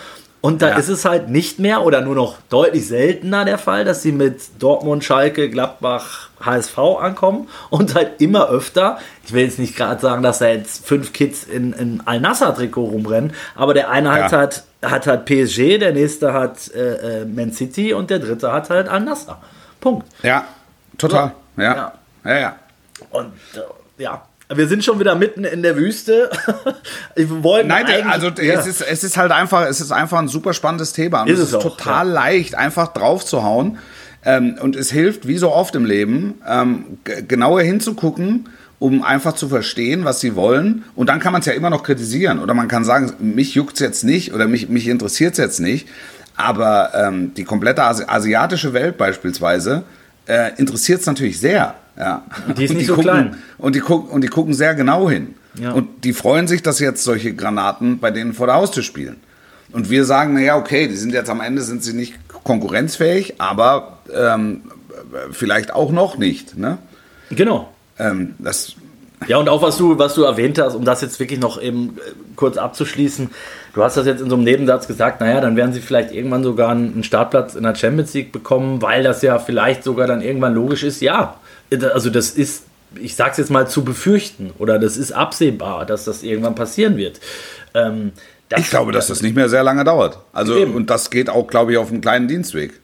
Und da Ja. ist es halt nicht mehr oder nur noch deutlich seltener der Fall, dass sie mit Dortmund, Schalke, Gladbach, HSV ankommen und halt immer öfter, ich will jetzt nicht gerade sagen, dass da jetzt fünf Kids in, in Al-Nassr-Trikot rumrennen, aber der eine hat Ja. halt, hat halt PSG, der nächste hat äh, äh, Man City und der dritte hat halt Al-Nassr. Punkt. ja, total. Ja. Ja. Ja, ja. Und äh, ja, wir sind schon wieder mitten in der Wüste. Wir wollten Nein, also ja. es, ist, es ist halt einfach, es ist einfach ein super spannendes Thema. Und Ist es ist auch, total leicht, einfach drauf zu hauen. Ähm, und es hilft, wie so oft im Leben, ähm, genauer hinzugucken, um einfach zu verstehen, was sie wollen. Und dann kann man es ja immer noch kritisieren. Oder man kann sagen, mich juckt es jetzt nicht oder mich, mich interessiert es jetzt nicht. Aber ähm, die komplette Asi asiatische Welt beispielsweise äh, interessiert es natürlich sehr. Ja. Die ist Und nicht so gucken, klein. Und die, gucken, und die gucken sehr genau hin. Ja. Und die freuen sich, dass jetzt solche Granaten bei denen vor der Haustür spielen. Und wir sagen, naja, okay, die sind jetzt am Ende, sind sie nicht konkurrenzfähig, aber ähm, vielleicht auch noch nicht. Ne? Genau. Ähm, das, Ja, und auch was du, was du erwähnt hast, um das jetzt wirklich noch eben äh, kurz abzuschließen, du hast das jetzt in so einem Nebensatz gesagt, naja, dann werden sie vielleicht irgendwann sogar einen Startplatz in der Champions League bekommen, weil das ja vielleicht sogar dann irgendwann logisch ist. Ja, also das ist, ich sag's jetzt mal, zu befürchten oder das ist absehbar, dass das irgendwann passieren wird. Ähm, ich glaube, dass das nicht mehr sehr lange dauert. Also, Eben. und das geht auch, glaube ich, auf einem kleinen Dienstweg.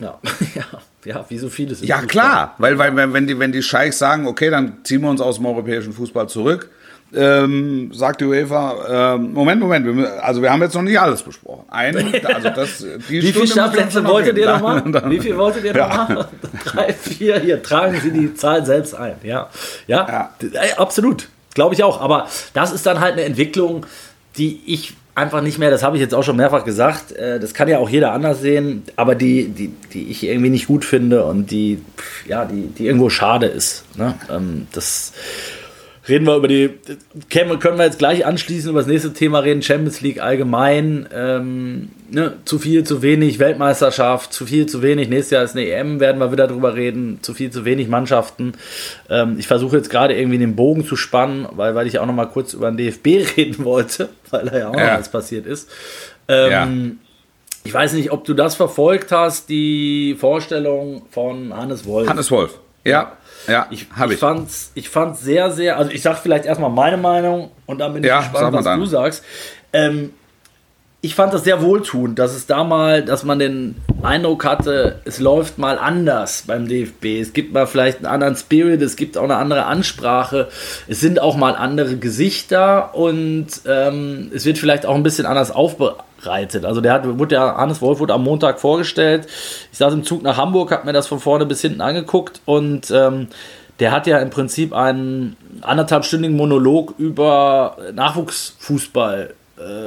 Ja, ja, ja, wie so vieles. Ja, klar, weil, weil wenn, wenn, die, wenn die Scheichs sagen, okay, dann ziehen wir uns aus dem europäischen Fußball zurück, ähm, sagt die UEFA, ähm, Moment, Moment, wir, also wir haben jetzt noch nicht alles besprochen. Ein, also das, Wie viele Startplätze wolltet ihr noch dann- Wie viel wolltet ihr noch mal? Drei, vier, hier, tragen Sie die Zahl selbst ein. Ja, ja, Ja. Äh, absolut. Glaube ich auch. Aber das ist dann halt eine Entwicklung, die ich einfach nicht mehr, das habe ich jetzt auch schon mehrfach gesagt, äh, das kann ja auch jeder anders sehen, aber die, die, die ich irgendwie nicht gut finde und die, ja, die, die irgendwo schade ist. Ne? Ähm, das reden wir über die, können wir jetzt gleich anschließen über das nächste Thema reden, Champions League allgemein, ähm, ne, zu viel, zu wenig, Weltmeisterschaft, zu viel, zu wenig, nächstes Jahr ist eine EM, werden wir wieder drüber reden, zu viel, zu wenig Mannschaften. Ähm, ich versuche jetzt gerade irgendwie den Bogen zu spannen, weil, weil ich auch noch mal kurz über den DFB reden wollte, weil da ja auch Ja. noch was passiert ist. Ähm, Ja. Ich weiß nicht, ob du das verfolgt hast, die Vorstellung von Hannes Wolf. Hannes Wolf. Ja, ja, Ich, habe ich, ich. fand's, ich fand's sehr, sehr, also ich sag vielleicht erstmal meine Meinung und dann bin ich Ja, gespannt, was deine. du sagst. Ähm, ich fand das sehr wohltuend, dass es da mal, dass man den Eindruck hatte, es läuft mal anders beim DFB. Es gibt mal vielleicht einen anderen Spirit, es gibt auch eine andere Ansprache, es sind auch mal andere Gesichter und ähm, es wird vielleicht auch ein bisschen anders aufbereitet. Also der hat, wurde ja, Hannes Wolf wurde am Montag vorgestellt. Ich saß im Zug nach Hamburg, habe mir das von vorne bis hinten angeguckt und ähm, der hat ja im Prinzip einen anderthalbstündigen Monolog über Nachwuchsfußball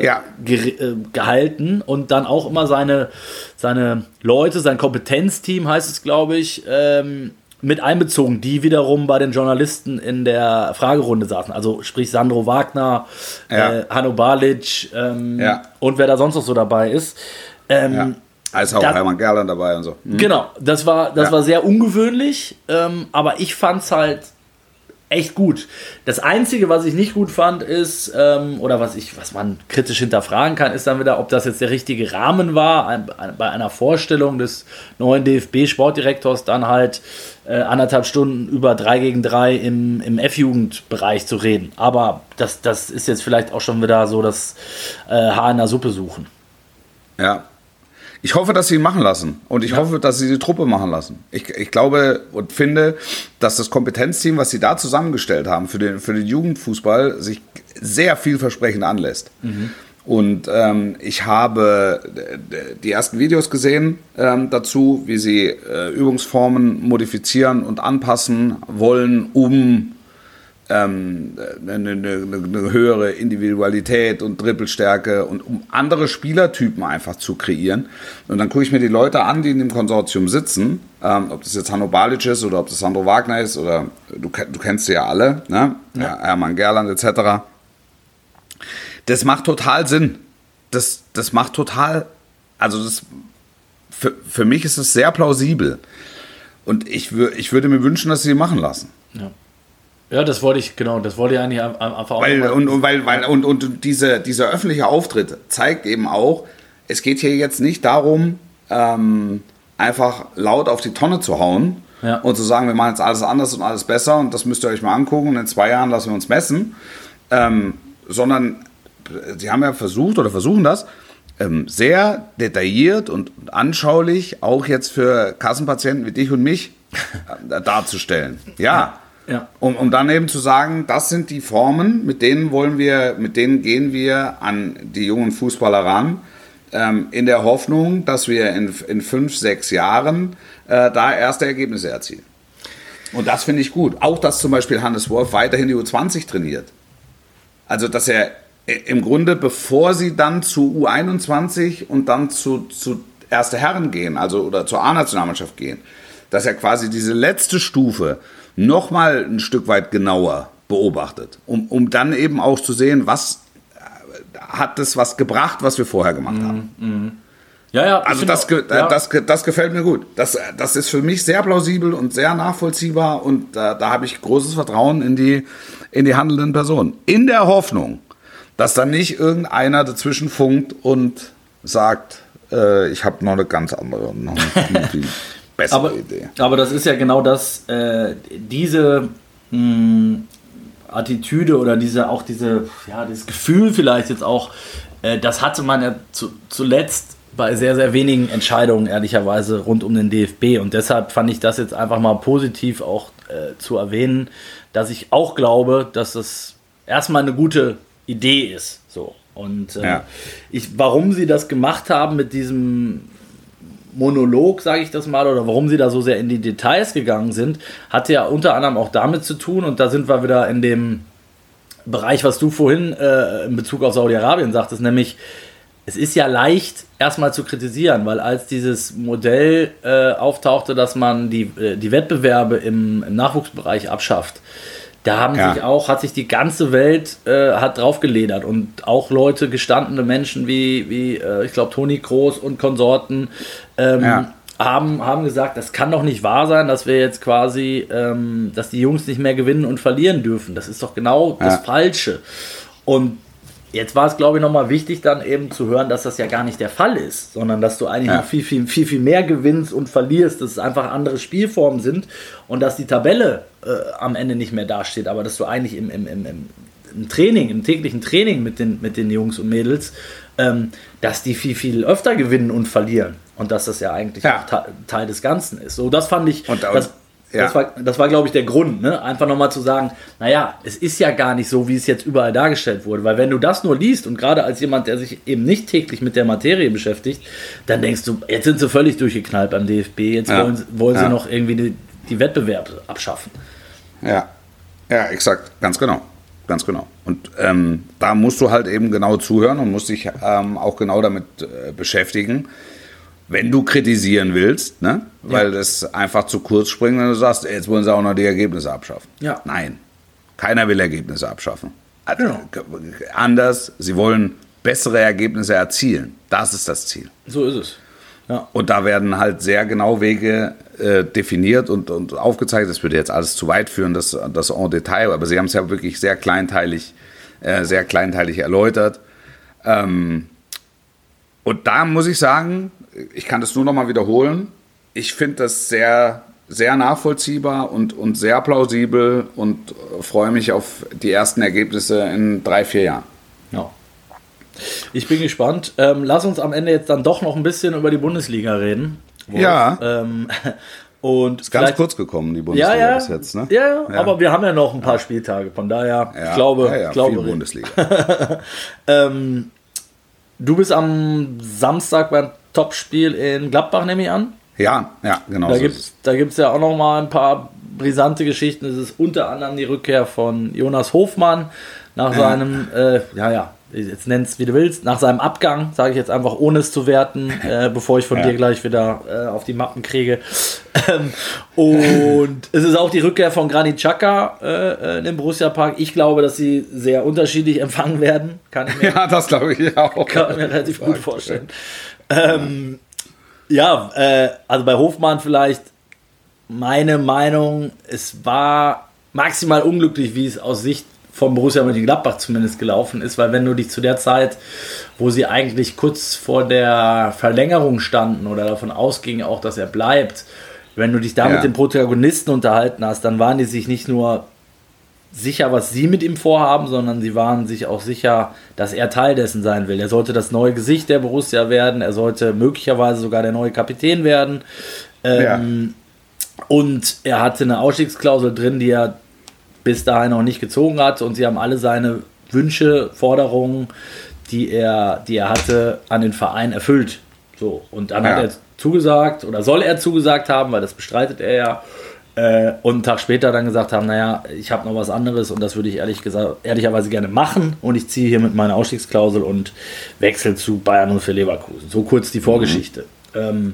Ja, ge äh, gehalten und dann auch immer seine, seine Leute, sein Kompetenzteam heißt es, glaube ich, ähm, mit einbezogen, die wiederum bei den Journalisten in der Fragerunde saßen. Also sprich Sandro Wagner, Ja. äh, Hanno Balic ähm, Ja. und wer da sonst noch so dabei ist. Ähm, ja. Da ist auch da- Hermann Gerland dabei und so. Hm? Genau, das war, das Ja. war sehr ungewöhnlich, ähm, aber ich fand es halt echt gut. Das Einzige, was ich nicht gut fand, ist, ähm, oder was ich, was man kritisch hinterfragen kann, ist dann wieder, ob das jetzt der richtige Rahmen war, ein, ein, bei einer Vorstellung des neuen DFB-Sportdirektors dann halt äh, anderthalb Stunden über 3 gegen 3 im, im F-Jugendbereich zu reden. Aber das, das ist jetzt vielleicht auch schon wieder so das äh, Haar in der Suppe suchen. Ja. Ich hoffe, dass sie ihn machen lassen. Und ich hoffe, dass sie die Truppe machen lassen. Ich, ich glaube und finde, dass das Kompetenzteam, was sie da zusammengestellt haben für den, für den Jugendfußball, sich sehr vielversprechend anlässt. Und ähm, ich habe äh, die ersten Videos gesehen ähm, dazu, wie sie äh, Übungsformen modifizieren und anpassen wollen, um ähm, eine, eine, eine höhere Individualität und Dribbelstärke und um andere Spielertypen einfach zu kreieren. Und dann gucke ich mir die Leute an, die in dem Konsortium sitzen, ähm, ob das jetzt Hanno Balic ist oder ob das Sandro Wagner ist oder du, du kennst sie ja alle, ne? Ja. Hermann Gerland etc. Das macht total Sinn. Das, das macht total, also das, für, für mich ist es sehr plausibel. Und ich, ich würde mir wünschen, dass sie machen lassen. Ja, das wollte ich, genau, das wollte ich eigentlich einfach auch Weil, mal- und, und, weil, weil, und, und diese, dieser öffentliche Auftritt zeigt eben auch, es geht hier jetzt nicht darum, ähm, einfach laut auf die Tonne zu hauen Ja. und zu sagen, wir machen jetzt alles anders und alles besser und das müsst ihr euch mal angucken und in zwei Jahren lassen wir uns messen, ähm, sondern sie haben ja versucht oder versuchen das, ähm, sehr detailliert und anschaulich auch jetzt für Kassenpatienten wie dich und mich äh, darzustellen. Ja. Ja. Um, um dann eben zu sagen, das sind die Formen, mit denen wollen wir, mit denen gehen wir an die jungen Fußballer ran, ähm, in der Hoffnung, dass wir in, in fünf, sechs Jahren äh, da erste Ergebnisse erzielen. Und das finde ich gut. Auch, dass zum Beispiel Hannes Wolf weiterhin die U20 trainiert. Also, dass er im Grunde, bevor sie dann zu U21 und dann zu, zu Erste Herren gehen, also oder zur A-Nationalmannschaft gehen, dass er quasi diese letzte Stufe nochmal ein Stück weit genauer beobachtet, um, um dann eben auch zu sehen, was äh, hat das was gebracht, was wir vorher gemacht haben. Ja, ja. ich Also das, auch- ge- äh, ja. das, ge- das gefällt mir gut. Das, das ist für mich sehr plausibel und sehr nachvollziehbar und da, da habe ich großes Vertrauen in die, in die handelnden Personen. In der Hoffnung, dass dann nicht irgendeiner dazwischen funkt und sagt, äh, ich habe noch eine ganz andere, noch eine bessere aber, Idee. aber das ist ja genau das, äh, diese mh, Attitüde oder diese, auch diese, ja, dieses Gefühl vielleicht jetzt auch, äh, das hatte man ja zu, zuletzt bei sehr, sehr wenigen Entscheidungen ehrlicherweise rund um den DFB und deshalb fand ich das jetzt einfach mal positiv auch äh, zu erwähnen, dass ich auch glaube, dass das erstmal eine gute Idee ist. So. Und äh, Ja. ich, warum sie das gemacht haben mit diesem Monolog, sage ich das mal, oder warum sie da so sehr in die Details gegangen sind, hatte ja unter anderem auch damit zu tun, und da sind wir wieder in dem Bereich, was du vorhin äh, in Bezug auf Saudi-Arabien sagtest, nämlich es ist ja leicht erstmal zu kritisieren, weil als dieses Modell äh, auftauchte, dass man die, äh, die Wettbewerbe im, im Nachwuchsbereich abschafft, da haben Ja. sich auch, hat sich die ganze Welt äh, hat draufgeledert und auch Leute, gestandene Menschen wie, wie äh, ich glaube, Toni Kroos und Konsorten ähm, Ja. haben, haben gesagt, das kann doch nicht wahr sein, dass wir jetzt quasi, ähm, dass die Jungs nicht mehr gewinnen und verlieren dürfen. Das ist doch genau das Ja. Falsche. Und jetzt war es, glaube ich, nochmal wichtig, dann eben zu hören, dass das ja gar nicht der Fall ist, sondern dass du eigentlich Ja. noch viel, viel, viel, viel mehr gewinnst und verlierst, dass es einfach andere Spielformen sind und dass die Tabelle äh, am Ende nicht mehr dasteht, aber dass du eigentlich im, im, im, im, Training, im täglichen Training mit den, mit den Jungs und Mädels, ähm, dass die viel, viel öfter gewinnen und verlieren. Und dass das ja eigentlich Ja. Teil des Ganzen ist. So, das fand ich, Und- und- das, ja. das war, das war glaube ich, der Grund. Ne? Einfach nochmal zu sagen, naja, es ist ja gar nicht so, wie es jetzt überall dargestellt wurde. Weil wenn du das nur liest und gerade als jemand, der sich eben nicht täglich mit der Materie beschäftigt, dann denkst du, jetzt sind sie völlig durchgeknallt beim DFB, jetzt Ja. wollen, sie- wollen sie Ja. noch irgendwie die, die Wettbewerbe abschaffen. Ja, ja, exakt, ganz genau, ganz genau. Und ähm, da musst du halt eben genau zuhören und musst dich ähm, auch genau damit äh, beschäftigen, wenn du kritisieren willst, ne? weil das einfach zu kurz springt, wenn du sagst, jetzt wollen sie auch noch die Ergebnisse abschaffen. Ja. Nein, keiner will Ergebnisse abschaffen. Also, Genau. Anders, sie wollen bessere Ergebnisse erzielen. Das ist das Ziel. So ist es. Ja. Und da werden halt sehr genau Wege äh, definiert und, und aufgezeigt. Das würde jetzt alles zu weit führen, das, das en Detail, aber sie haben es ja wirklich sehr kleinteilig, äh, sehr kleinteilig erläutert. Ähm, und da muss ich sagen, ich kann das nur noch mal wiederholen. Ich finde das sehr, sehr nachvollziehbar und, und sehr plausibel und äh, freue mich auf die ersten Ergebnisse in drei, vier Jahren. Ja. Ich bin gespannt. Ähm, lass uns am Ende jetzt dann doch noch ein bisschen über die Bundesliga reden. Wolf. Ja. Ähm, und Ist ganz kurz gekommen, die Ja, Bundesliga ja. bis jetzt. Ne? ja, ja, aber wir haben ja noch ein paar Spieltage. Von daher, Ja, ich glaube, ja, ja, glaube viel Bundesliga. ähm, du bist am Samstag beim Topspiel in Gladbach, nehme ich an. Ja, ja, genau. Da so gibt es. es da gibt's ja auch noch mal ein paar brisante Geschichten. Es ist unter anderem die Rückkehr von Jonas Hofmann nach seinem, äh, ja, ja, jetzt nenn's wie du willst, nach seinem Abgang, sage ich jetzt einfach, ohne es zu werten, äh, bevor ich von Ja. dir gleich wieder äh, auf die Mappen kriege. Ähm, und es ist auch die Rückkehr von Granit Xhaka äh, in den Borussia Park. Ich glaube, dass sie sehr unterschiedlich empfangen werden. Kann ich mir Ja, das glaube ich auch. kann ich mir relativ gut vorstellen. Ähm, ja, äh, also bei Hofmann vielleicht meine Meinung, es war maximal unglücklich, wie es aus Sicht von Borussia Mönchengladbach zumindest gelaufen ist, weil wenn du dich zu der Zeit, wo sie eigentlich kurz vor der Verlängerung standen oder davon ausging auch, dass er bleibt, wenn du dich da Ja. mit den Protagonisten unterhalten hast, dann waren die sich nicht nur sicher, was sie mit ihm vorhaben, sondern sie waren sich auch sicher, dass er Teil dessen sein will. Er sollte das neue Gesicht der Borussia werden, er sollte möglicherweise sogar der neue Kapitän werden. Ähm, Und er hatte eine Ausstiegsklausel drin, die er bis dahin noch nicht gezogen hat. Und sie haben alle seine Wünsche, Forderungen, die er, die er hatte, an den Verein erfüllt. So, und dann hat Ja. er zugesagt oder soll er zugesagt haben, weil das bestreitet er ja. Äh, und einen Tag später dann gesagt haben, naja, ich habe noch was anderes und das würde ich ehrlich gesagt, ehrlicherweise gerne machen und ich ziehe hier mit meiner Ausstiegsklausel und wechsle zu Bayern und für Leverkusen. So kurz die Vorgeschichte. Ähm,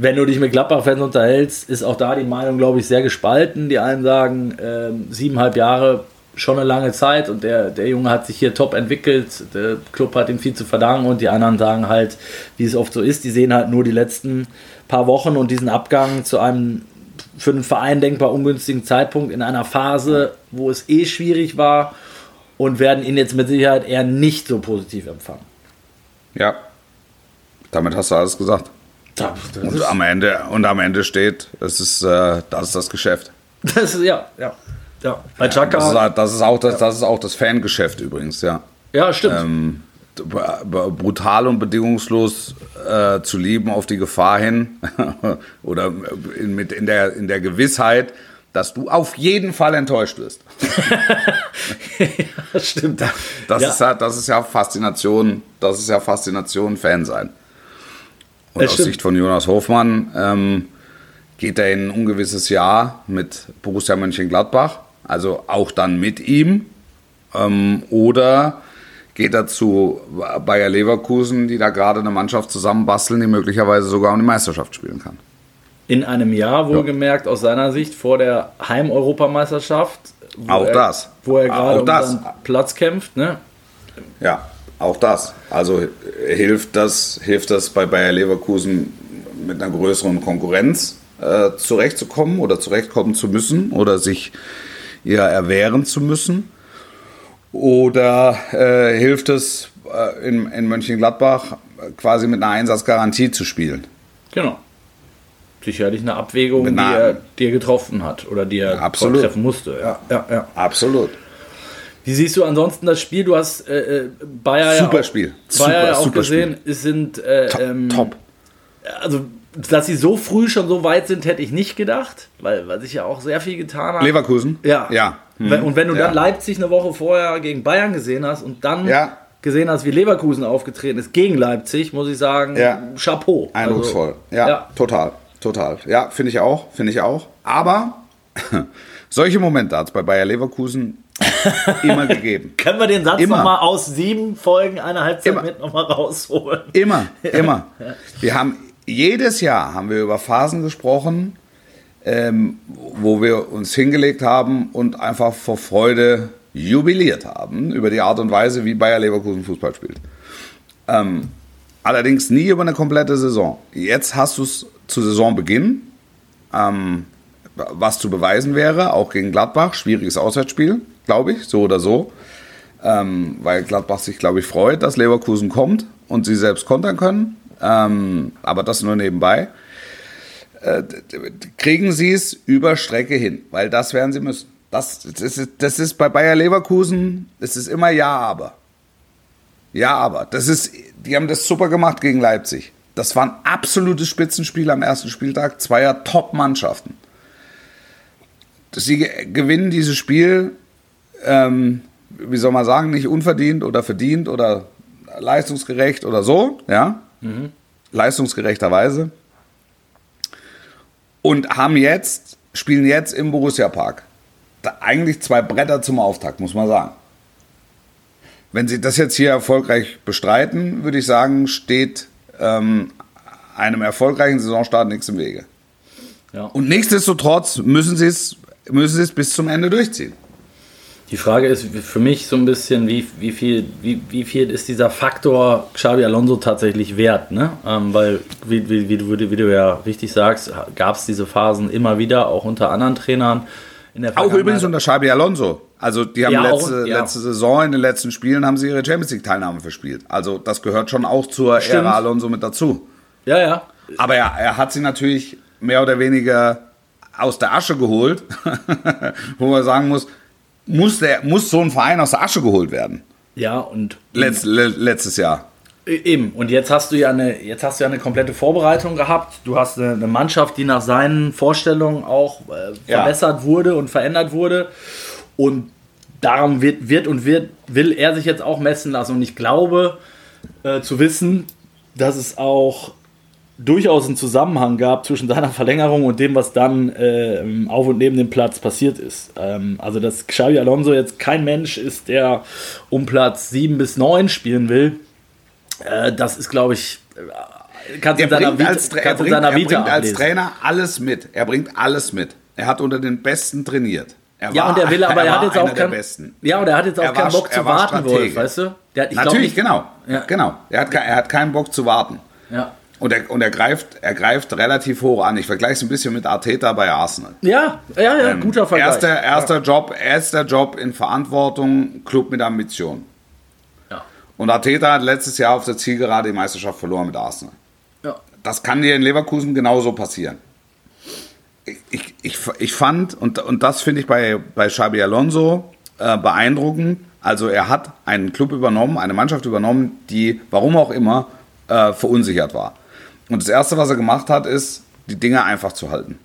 Wenn du dich mit Gladbach-Fans unterhältst, ist auch da die Meinung, glaube ich, sehr gespalten. Die einen sagen, ähm, siebeneinhalb Jahre schon eine lange Zeit und der, der Junge hat sich hier top entwickelt. Der Club hat ihm viel zu verdanken und die anderen sagen halt, wie es oft so ist, die sehen halt nur die letzten paar Wochen und diesen Abgang zu einem für den Verein denkbar ungünstigen Zeitpunkt in einer Phase, wo es eh schwierig war und werden ihn jetzt mit Sicherheit eher nicht so positiv empfangen. Ja. Damit hast du alles gesagt. Das, das Und am Ende, und am Ende steht, es ist, äh, das ist das Geschäft. das ist, ja, ja. Ja, bei Chaka. Das ist, das ist auch das, das ist auch das Fangeschäft übrigens, ja. ja, stimmt. Ähm, brutal und bedingungslos äh, zu lieben auf die Gefahr hin oder in, mit in der, in der Gewissheit, dass du auf jeden Fall enttäuscht wirst. ja, stimmt. Das, ja. ist, ja, das ist ja Faszination, das ist ja Faszination Fan sein. Und Es aus stimmt. Sicht von Jonas Hofmann ähm, geht er in ein ungewisses Jahr mit Borussia Mönchengladbach, also auch dann mit ihm. Ähm, oder geht er zu Bayer Leverkusen, die da gerade eine Mannschaft zusammenbasteln, die möglicherweise sogar um die Meisterschaft spielen kann. In einem Jahr, wohlgemerkt, aus seiner Sicht vor der Heim-Europameisterschaft. wo Auch er, das. Wo er gerade um das. Platz kämpft. Ne? Ja, auch das. Also äh, hilft das, hilft das bei Bayer Leverkusen mit einer größeren Konkurrenz äh, zurechtzukommen oder zurechtkommen zu müssen oder sich ihr erwehren zu müssen? Oder äh, hilft es äh, in, in Mönchengladbach quasi mit einer Einsatzgarantie zu spielen? Genau. Sicherlich eine Abwägung, die einer- er, die er getroffen hat oder die er Absolut. treffen musste. Ja, ja, ja. Absolut. Wie siehst du ansonsten das Spiel? Du hast äh, äh, Bayer ja Super auch, Spiel. Bayer Super, ja auch super gesehen, es sind äh, Top. ähm, top. also dass sie so früh schon so weit sind, hätte ich nicht gedacht, weil, weil sich ja auch sehr viel getan hat. Leverkusen? Ja. Ja. Hm. Und wenn du Ja. dann Leipzig eine Woche vorher gegen Bayern gesehen hast und dann Ja. gesehen hast, wie Leverkusen aufgetreten ist gegen Leipzig, muss ich sagen, Ja. Chapeau. Eindrucksvoll. Also, ja, ja. total. Total. Ja, finde ich auch. Finde ich auch. Aber solche Momente hat es bei Bayer Leverkusen immer gegeben. Können wir den Satz nochmal aus sieben Folgen einer Halbzeit Immer. mit nochmal rausholen? Immer, immer. Wir haben jedes Jahr haben wir über Phasen gesprochen, ähm, wo wir uns hingelegt haben und einfach vor Freude jubiliert haben über die Art und Weise, wie Bayer Leverkusen Fußball spielt. Ähm, allerdings nie über eine komplette Saison. Jetzt hast du es zu Saisonbeginn, ähm, was zu beweisen wäre, auch gegen Gladbach, schwieriges Auswärtsspiel, glaube ich, so oder so. Ähm, weil Gladbach sich, glaube ich, freut, dass Leverkusen kommt und sie selbst kontern können. Ähm, aber das nur nebenbei. Äh, kriegen sie es über Strecke hin, weil das werden sie müssen. Das, das, ist, das ist bei Bayer Leverkusen, es ist immer Ja, aber. Ja, aber. Das ist, die haben das super gemacht gegen Leipzig. Das war ein absolutes Spitzenspiel am ersten Spieltag zweier Top-Mannschaften. Sie ge- gewinnen dieses Spiel ähm, wie soll man sagen, nicht unverdient oder verdient oder leistungsgerecht oder so, ja, leistungsgerechterweise. Und haben jetzt, spielen jetzt im Borussia Park. Da eigentlich zwei Bretter zum Auftakt, muss man sagen. Wenn Sie das jetzt hier erfolgreich bestreiten, würde ich sagen, steht ähm, einem erfolgreichen Saisonstart nichts im Wege. Ja. Und nichtsdestotrotz müssen Sie es, müssen Sie es bis zum Ende durchziehen. Die Frage ist für mich so ein bisschen, wie, wie, viel, wie, wie viel ist dieser Faktor Xabi Alonso tatsächlich wert? Ne? Ähm, weil, wie, wie, wie, du, wie du ja richtig sagst, gab es diese Phasen immer wieder, auch unter anderen Trainern. In der Auch übrigens unter Xabi Alonso. Also die haben Ja, auch- letzte, ja. letzte Saison, in den letzten Spielen haben sie ihre Champions League Teilnahme verspielt. Also das gehört schon auch zur Stimmt. Ära Alonso mit dazu. Ja, ja. Aber er, er hat sie natürlich mehr oder weniger aus der Asche geholt, wo man sagen muss, muss, der, muss so ein Verein aus der Asche geholt werden. Ja, und Letz, le, letztes Jahr. Eben, und jetzt hast du ja eine, jetzt hast du ja eine komplette Vorbereitung gehabt. Du hast eine, eine Mannschaft, die nach seinen Vorstellungen auch äh, Ja. verbessert wurde und verändert wurde. Und darum wird, wird und wird, will er sich jetzt auch messen lassen. Und ich glaube äh, zu wissen, dass es auch durchaus einen Zusammenhang gab zwischen seiner Verlängerung und dem, was dann äh, auf und neben dem Platz passiert ist. Ähm, also, dass Xavi Alonso jetzt kein Mensch ist, der um Platz 7 bis 9 spielen will, äh, das ist, glaube ich, äh, kannst Er in seiner Vita, als, er kannst in bringt, seiner er Vita bringt als. Trainer alles mit. Er bringt alles mit. Er hat unter den Besten trainiert. Er Ja, war- und er will, aber er, hat war jetzt auch einer der keinen. Besten. Ja, und er hat jetzt auch Er keinen war- Bock er zu war warten, Wolf, weißt du? Der, hat- Natürlich, nicht- genau. Ja. Genau. Er hat, er hat keinen Bock zu warten. Ja. Und er, und er, greift, er greift relativ hoch an. Ich vergleiche es ein bisschen mit Arteta bei Arsenal. Ja, ja, ja, guter Vergleich. Erster, erster Job, erster Job in Verantwortung, Club mit Ambition. Ja. Und Arteta hat letztes Jahr auf der Zielgerade die Meisterschaft verloren mit Arsenal. Ja. Das kann dir in Leverkusen genauso passieren. Ich, ich, ich, ich fand, und, und das finde ich bei, bei Xabi Alonso äh, beeindruckend, also er hat einen Club übernommen, eine Mannschaft übernommen, die, warum auch immer, äh, verunsichert war. Und das Erste, was er gemacht hat, ist, die Dinge einfach zu halten.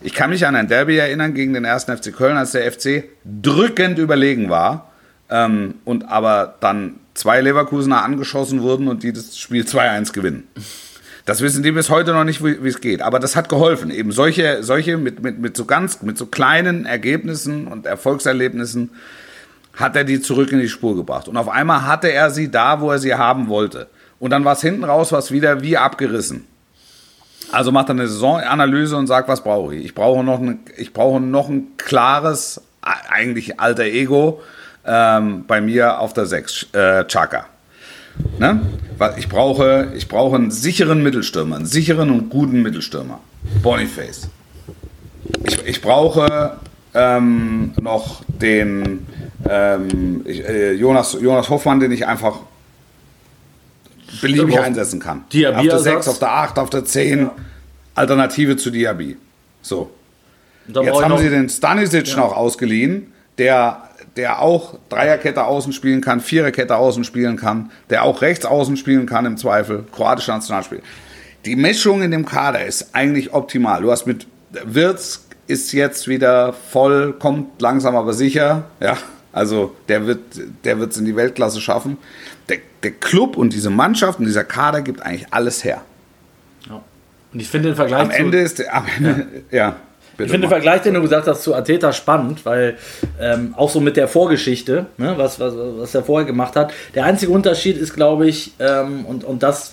Ich kann mich an ein Derby erinnern gegen den 1. FC Köln, als der FC drückend überlegen war ähm, und aber dann zwei Leverkusener angeschossen wurden und die das Spiel 2-1 gewinnen. Das wissen die bis heute noch nicht, wie es geht. Aber das hat geholfen. Eben solche, solche mit, mit, mit so ganz, mit so kleinen Ergebnissen und Erfolgserlebnissen hat er die zurück in die Spur gebracht. Und auf einmal hatte er sie da, wo er sie haben wollte. Und dann war es hinten raus was wieder wie abgerissen. Also macht er eine Saisonanalyse und sagt, was brauche ich? Ich brauche noch ein, ich brauche noch ein klares, eigentlich alter Ego ähm, bei mir auf der 6, äh, Chaka. Ne? Ich brauche, ich brauche einen sicheren Mittelstürmer, einen sicheren und guten Mittelstürmer. Boniface. Ich, ich brauche ähm, noch den ähm, ich, äh, Jonas, Jonas Hoffmann, den ich einfach beliebig Hoff- einsetzen kann. Diaby auf der Ersatz. 6, auf der 8, auf der 10. Alternative zu Diaby. So. Jetzt haben sie den Stanisic noch ausgeliehen, der, der auch Dreierkette außen spielen kann, Viererkette außen spielen kann, der auch rechts außen spielen kann im Zweifel, kroatischer Nationalspiel. Die Mischung in dem Kader ist eigentlich optimal. Du hast mit Wirtz ist jetzt wieder voll, kommt langsam aber sicher, ja. Also der wird der wird's in die Weltklasse schaffen. Der, Club und diese Mannschaft und dieser Kader gibt eigentlich alles her. Und ich finde den Vergleich Am Ende ist der, am Ende, ja. bitte Ich finde den. Vergleich, den du gesagt hast, zu Ateta spannend, weil ähm, auch so mit der Vorgeschichte, ne, was, was, was er vorher gemacht hat. Der einzige Unterschied ist, glaube ich, ähm, und, und das,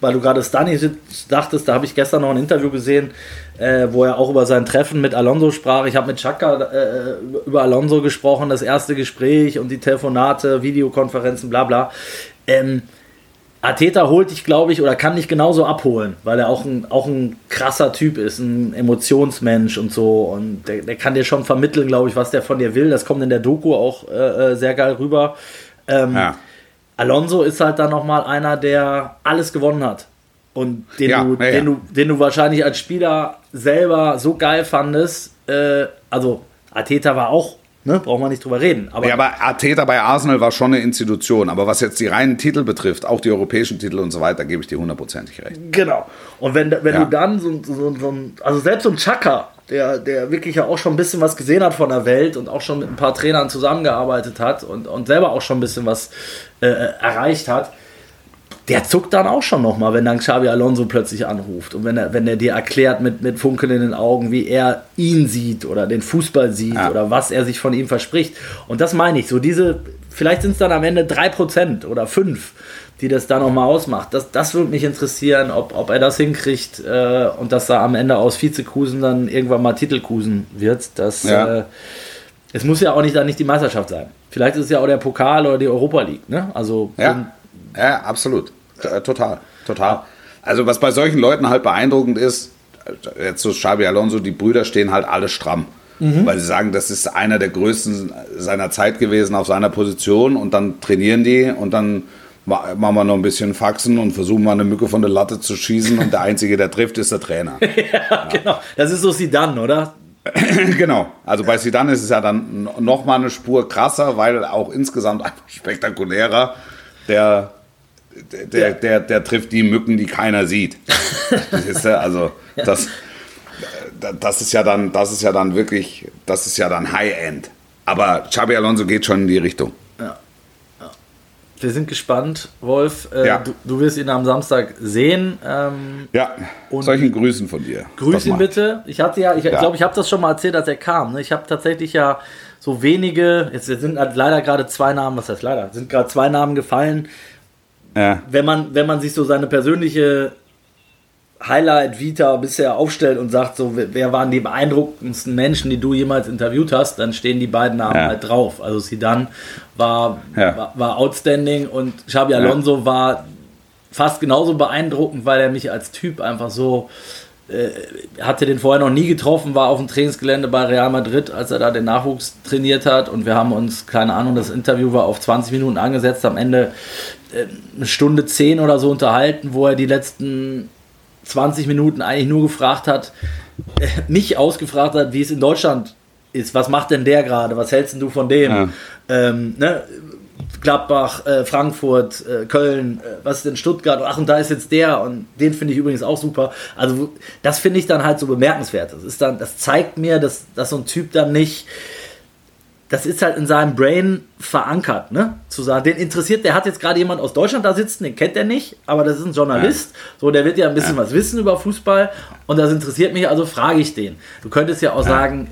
weil du gerade Stanisic dachtest, da habe ich gestern noch ein Interview gesehen, äh, wo er auch über sein Treffen mit Alonso sprach. Ich habe mit Chaka äh, über Alonso gesprochen, das erste Gespräch und die Telefonate, Videokonferenzen, bla bla. Ähm, Arteta holt dich, glaube ich, oder kann dich genauso abholen, weil er auch ein, auch ein krasser Typ ist, ein Emotionsmensch und so. Und der, der kann dir schon vermitteln, glaube ich, was der von dir will. Das kommt in der Doku auch äh, äh, sehr geil rüber. Ähm, Ja. Alonso ist halt dann nochmal einer, der alles gewonnen hat. Und den, Ja, du, ja. Den, du, den du wahrscheinlich als Spieler selber so geil fandest. Äh, also, Arteta war auch, ne, braucht man nicht drüber reden. Aber Ja, aber Arteta bei Arsenal war schon eine Institution. Aber was jetzt die reinen Titel betrifft, auch die europäischen Titel und so weiter, gebe ich dir hundertprozentig recht. Genau. Und wenn, wenn Ja. du dann so, so, so ein, also selbst so ein Chaka, der, der wirklich ja auch schon ein bisschen was gesehen hat von der Welt und auch schon mit ein paar Trainern zusammengearbeitet hat und, und selber auch schon ein bisschen was äh, erreicht hat, der zuckt dann auch schon nochmal, wenn dann Xabi Alonso plötzlich anruft und wenn er, wenn er dir erklärt mit, mit Funkeln in den Augen, wie er ihn sieht oder den Fußball sieht Ja. oder was er sich von ihm verspricht. Und das meine ich, so diese, vielleicht sind es dann am Ende 3% oder 5%, die das dann nochmal ausmacht. Das, das würde mich interessieren, ob, ob er das hinkriegt äh, und dass da am Ende aus Vizekusen dann irgendwann mal Titelkusen wird. Das, Ja. äh, es muss ja auch nicht dann nicht die Meisterschaft sein. Vielleicht ist es ja auch der Pokal oder die Europa League. Ne? Also Ja, ja absolut. T- äh, Total. Total. Also, was bei solchen Leuten halt beeindruckend ist, äh, jetzt so Xabi Alonso, die Brüder stehen halt alle stramm. Weil sie sagen, das ist einer der größten seiner Zeit gewesen auf seiner Position und dann trainieren die und dann ma- machen wir noch ein bisschen Faxen und versuchen mal eine Mücke von der Latte zu schießen und der Einzige, der trifft, ist der Trainer. genau. Das ist so Sidan, oder? genau. Also bei Zidane ist es ja dann noch mal eine Spur krasser, weil auch insgesamt einfach spektakulärer. Der, der, der, der, der trifft die Mücken, die keiner sieht. Also das, das ist ja dann, das ist ja dann wirklich, das ist ja dann High-End. Aber Xabi Alonso geht schon in die Richtung. Wir sind gespannt, Wolf. Äh, Ja. du, du wirst ihn am Samstag sehen. Ähm, Ja, Und- solchen Grüßen von dir. grüß ihn bitte. Ich hatte ja, ich Ja. glaube, ich habe das schon mal erzählt, als er kam. Ne? Ich habe tatsächlich ja so wenige, jetzt sind halt leider gerade zwei Namen, was heißt leider, sind gerade zwei Namen gefallen. Ja. Wenn man, wenn man sich so seine persönliche Highlight Vita bisher aufstellt und sagt, so, wer waren die beeindruckendsten Menschen, die du jemals interviewt hast, dann stehen die beiden Namen Ja. halt drauf. Also Zidane war, Ja. war, war outstanding und Xabi Alonso war fast genauso beeindruckend, weil er mich als Typ einfach so hatte den vorher noch nie getroffen, war auf dem Trainingsgelände bei Real Madrid, als er da den Nachwuchs trainiert hat und wir haben uns, keine Ahnung, das Interview war auf 20 Minuten angesetzt, am Ende äh, eine Stunde 10 oder so unterhalten, wo er die letzten 20 Minuten eigentlich nur gefragt hat, äh, mich ausgefragt hat, wie es in Deutschland ist. Was macht denn der gerade? Was hältst denn du von dem? Ja. Ähm, ne? Gladbach, äh, Frankfurt, äh, Köln, äh, was ist denn Stuttgart? Ach, und da ist jetzt der und den finde ich übrigens auch super. Also das finde ich dann halt so bemerkenswert. Das ist dann, das zeigt mir, dass, dass so ein Typ dann nicht, das ist halt in seinem Brain verankert, ne? Zu sagen, den interessiert, der hat jetzt gerade jemand aus Deutschland da sitzen, den kennt er nicht, aber das ist ein Journalist, so, der wird ja ein bisschen was wissen über Fußball und das interessiert mich, also frage ich den. Du könntest ja auch sagen,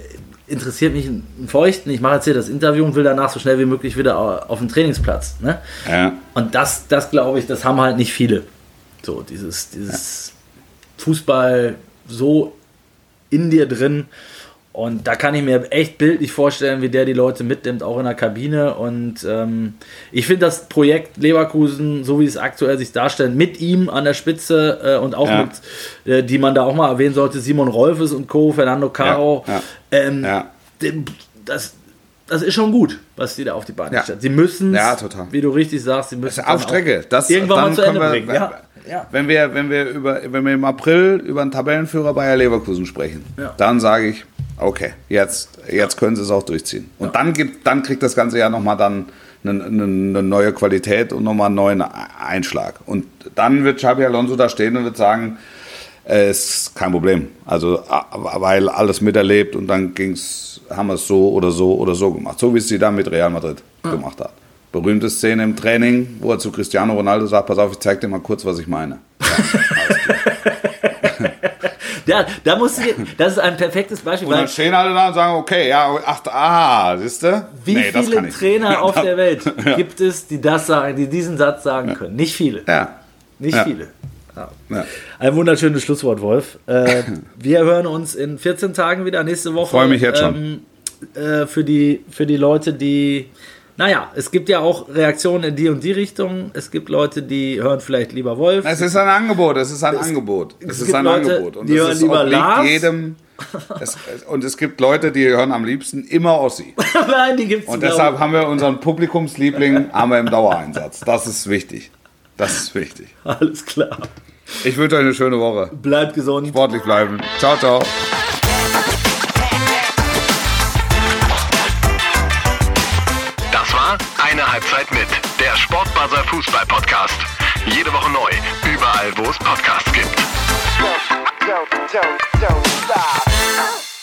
interessiert mich ein Feuchten, ich mache jetzt hier das Interview und will danach so schnell wie möglich wieder au- auf den Trainingsplatz, ne? Ja. Und das, das glaube ich, das haben halt nicht viele. So, dieses, dieses Fußball so in dir drin. Und da kann ich mir echt bildlich vorstellen, wie der die Leute mitnimmt, auch in der Kabine. Und ähm, ich finde das Projekt Leverkusen, so wie es aktuell sich darstellt, mit ihm an der Spitze äh, und auch Ja. mit, äh, die man da auch mal erwähnen sollte, Simon Rolfes und Co., Fernando Caro. Ja, ja. Ähm, Ja. dem- das, das ist schon gut, was die da auf die Beine Ja. stellen. Sie müssen, Ja, total. wie du richtig sagst, sie müssen Auf Strecke. Das, irgendwann mal zu Ende wir- bringen. Ja, ja. Wenn wir, wenn wir über, wenn wir im April über einen Tabellenführer Bayer Leverkusen sprechen, dann sage ich, okay, jetzt, jetzt können sie es auch durchziehen. Und dann gibt, dann kriegt das ganze ja nochmal dann eine, eine, eine neue Qualität und nochmal einen neuen Einschlag. Und dann wird Xabi Alonso da stehen und wird sagen, äh, ist kein Problem. Also, weil alles miterlebt und dann ging's, haben wir es so oder so oder so gemacht. So wie es sie dann mit Real Madrid gemacht hat. Berühmte Szene im Training, wo er zu Cristiano Ronaldo sagt, pass auf, ich zeig dir mal kurz, was ich meine. Ja, da musst du dir, das ist ein perfektes Beispiel, Und dann stehen alle da und sagen, okay, ja, ach, ah, siehst du? wie Nee, viele. Trainer auf der Welt gibt es, die das sagen, die diesen Satz sagen können? Nicht viele. Ja. Nicht Ja. viele. Ja. ja. Ein wunderschönes Schlusswort, Wolf. Äh, wir hören uns in 14 Tagen wieder, nächste Woche. Freu mich jetzt schon. Ähm, äh, für, die, für die Leute, die. Naja, es gibt ja auch Reaktionen in die und die Richtung. Es gibt Leute, die hören vielleicht lieber Wolf. Es ist ein Angebot, es ist ein Angebot. Es, es ist ein Leute, Angebot. Und die es hören lieber Lars. jedem. Es, es- und es gibt Leute, die hören am liebsten immer Ossi. Nein, die gibt's Und deshalb haben wir unseren Publikumsliebling haben wir im Dauereinsatz. Das ist wichtig. Das ist wichtig. Alles klar. Ich wünsche euch eine schöne Woche. Bleibt gesund. Sportlich bleiben. Ciao, ciao. Eine Halbzeit mit der Sportbuzzer Fußball Podcast. Jede Woche neu, überall wo es Podcasts gibt. don't, don't, don't.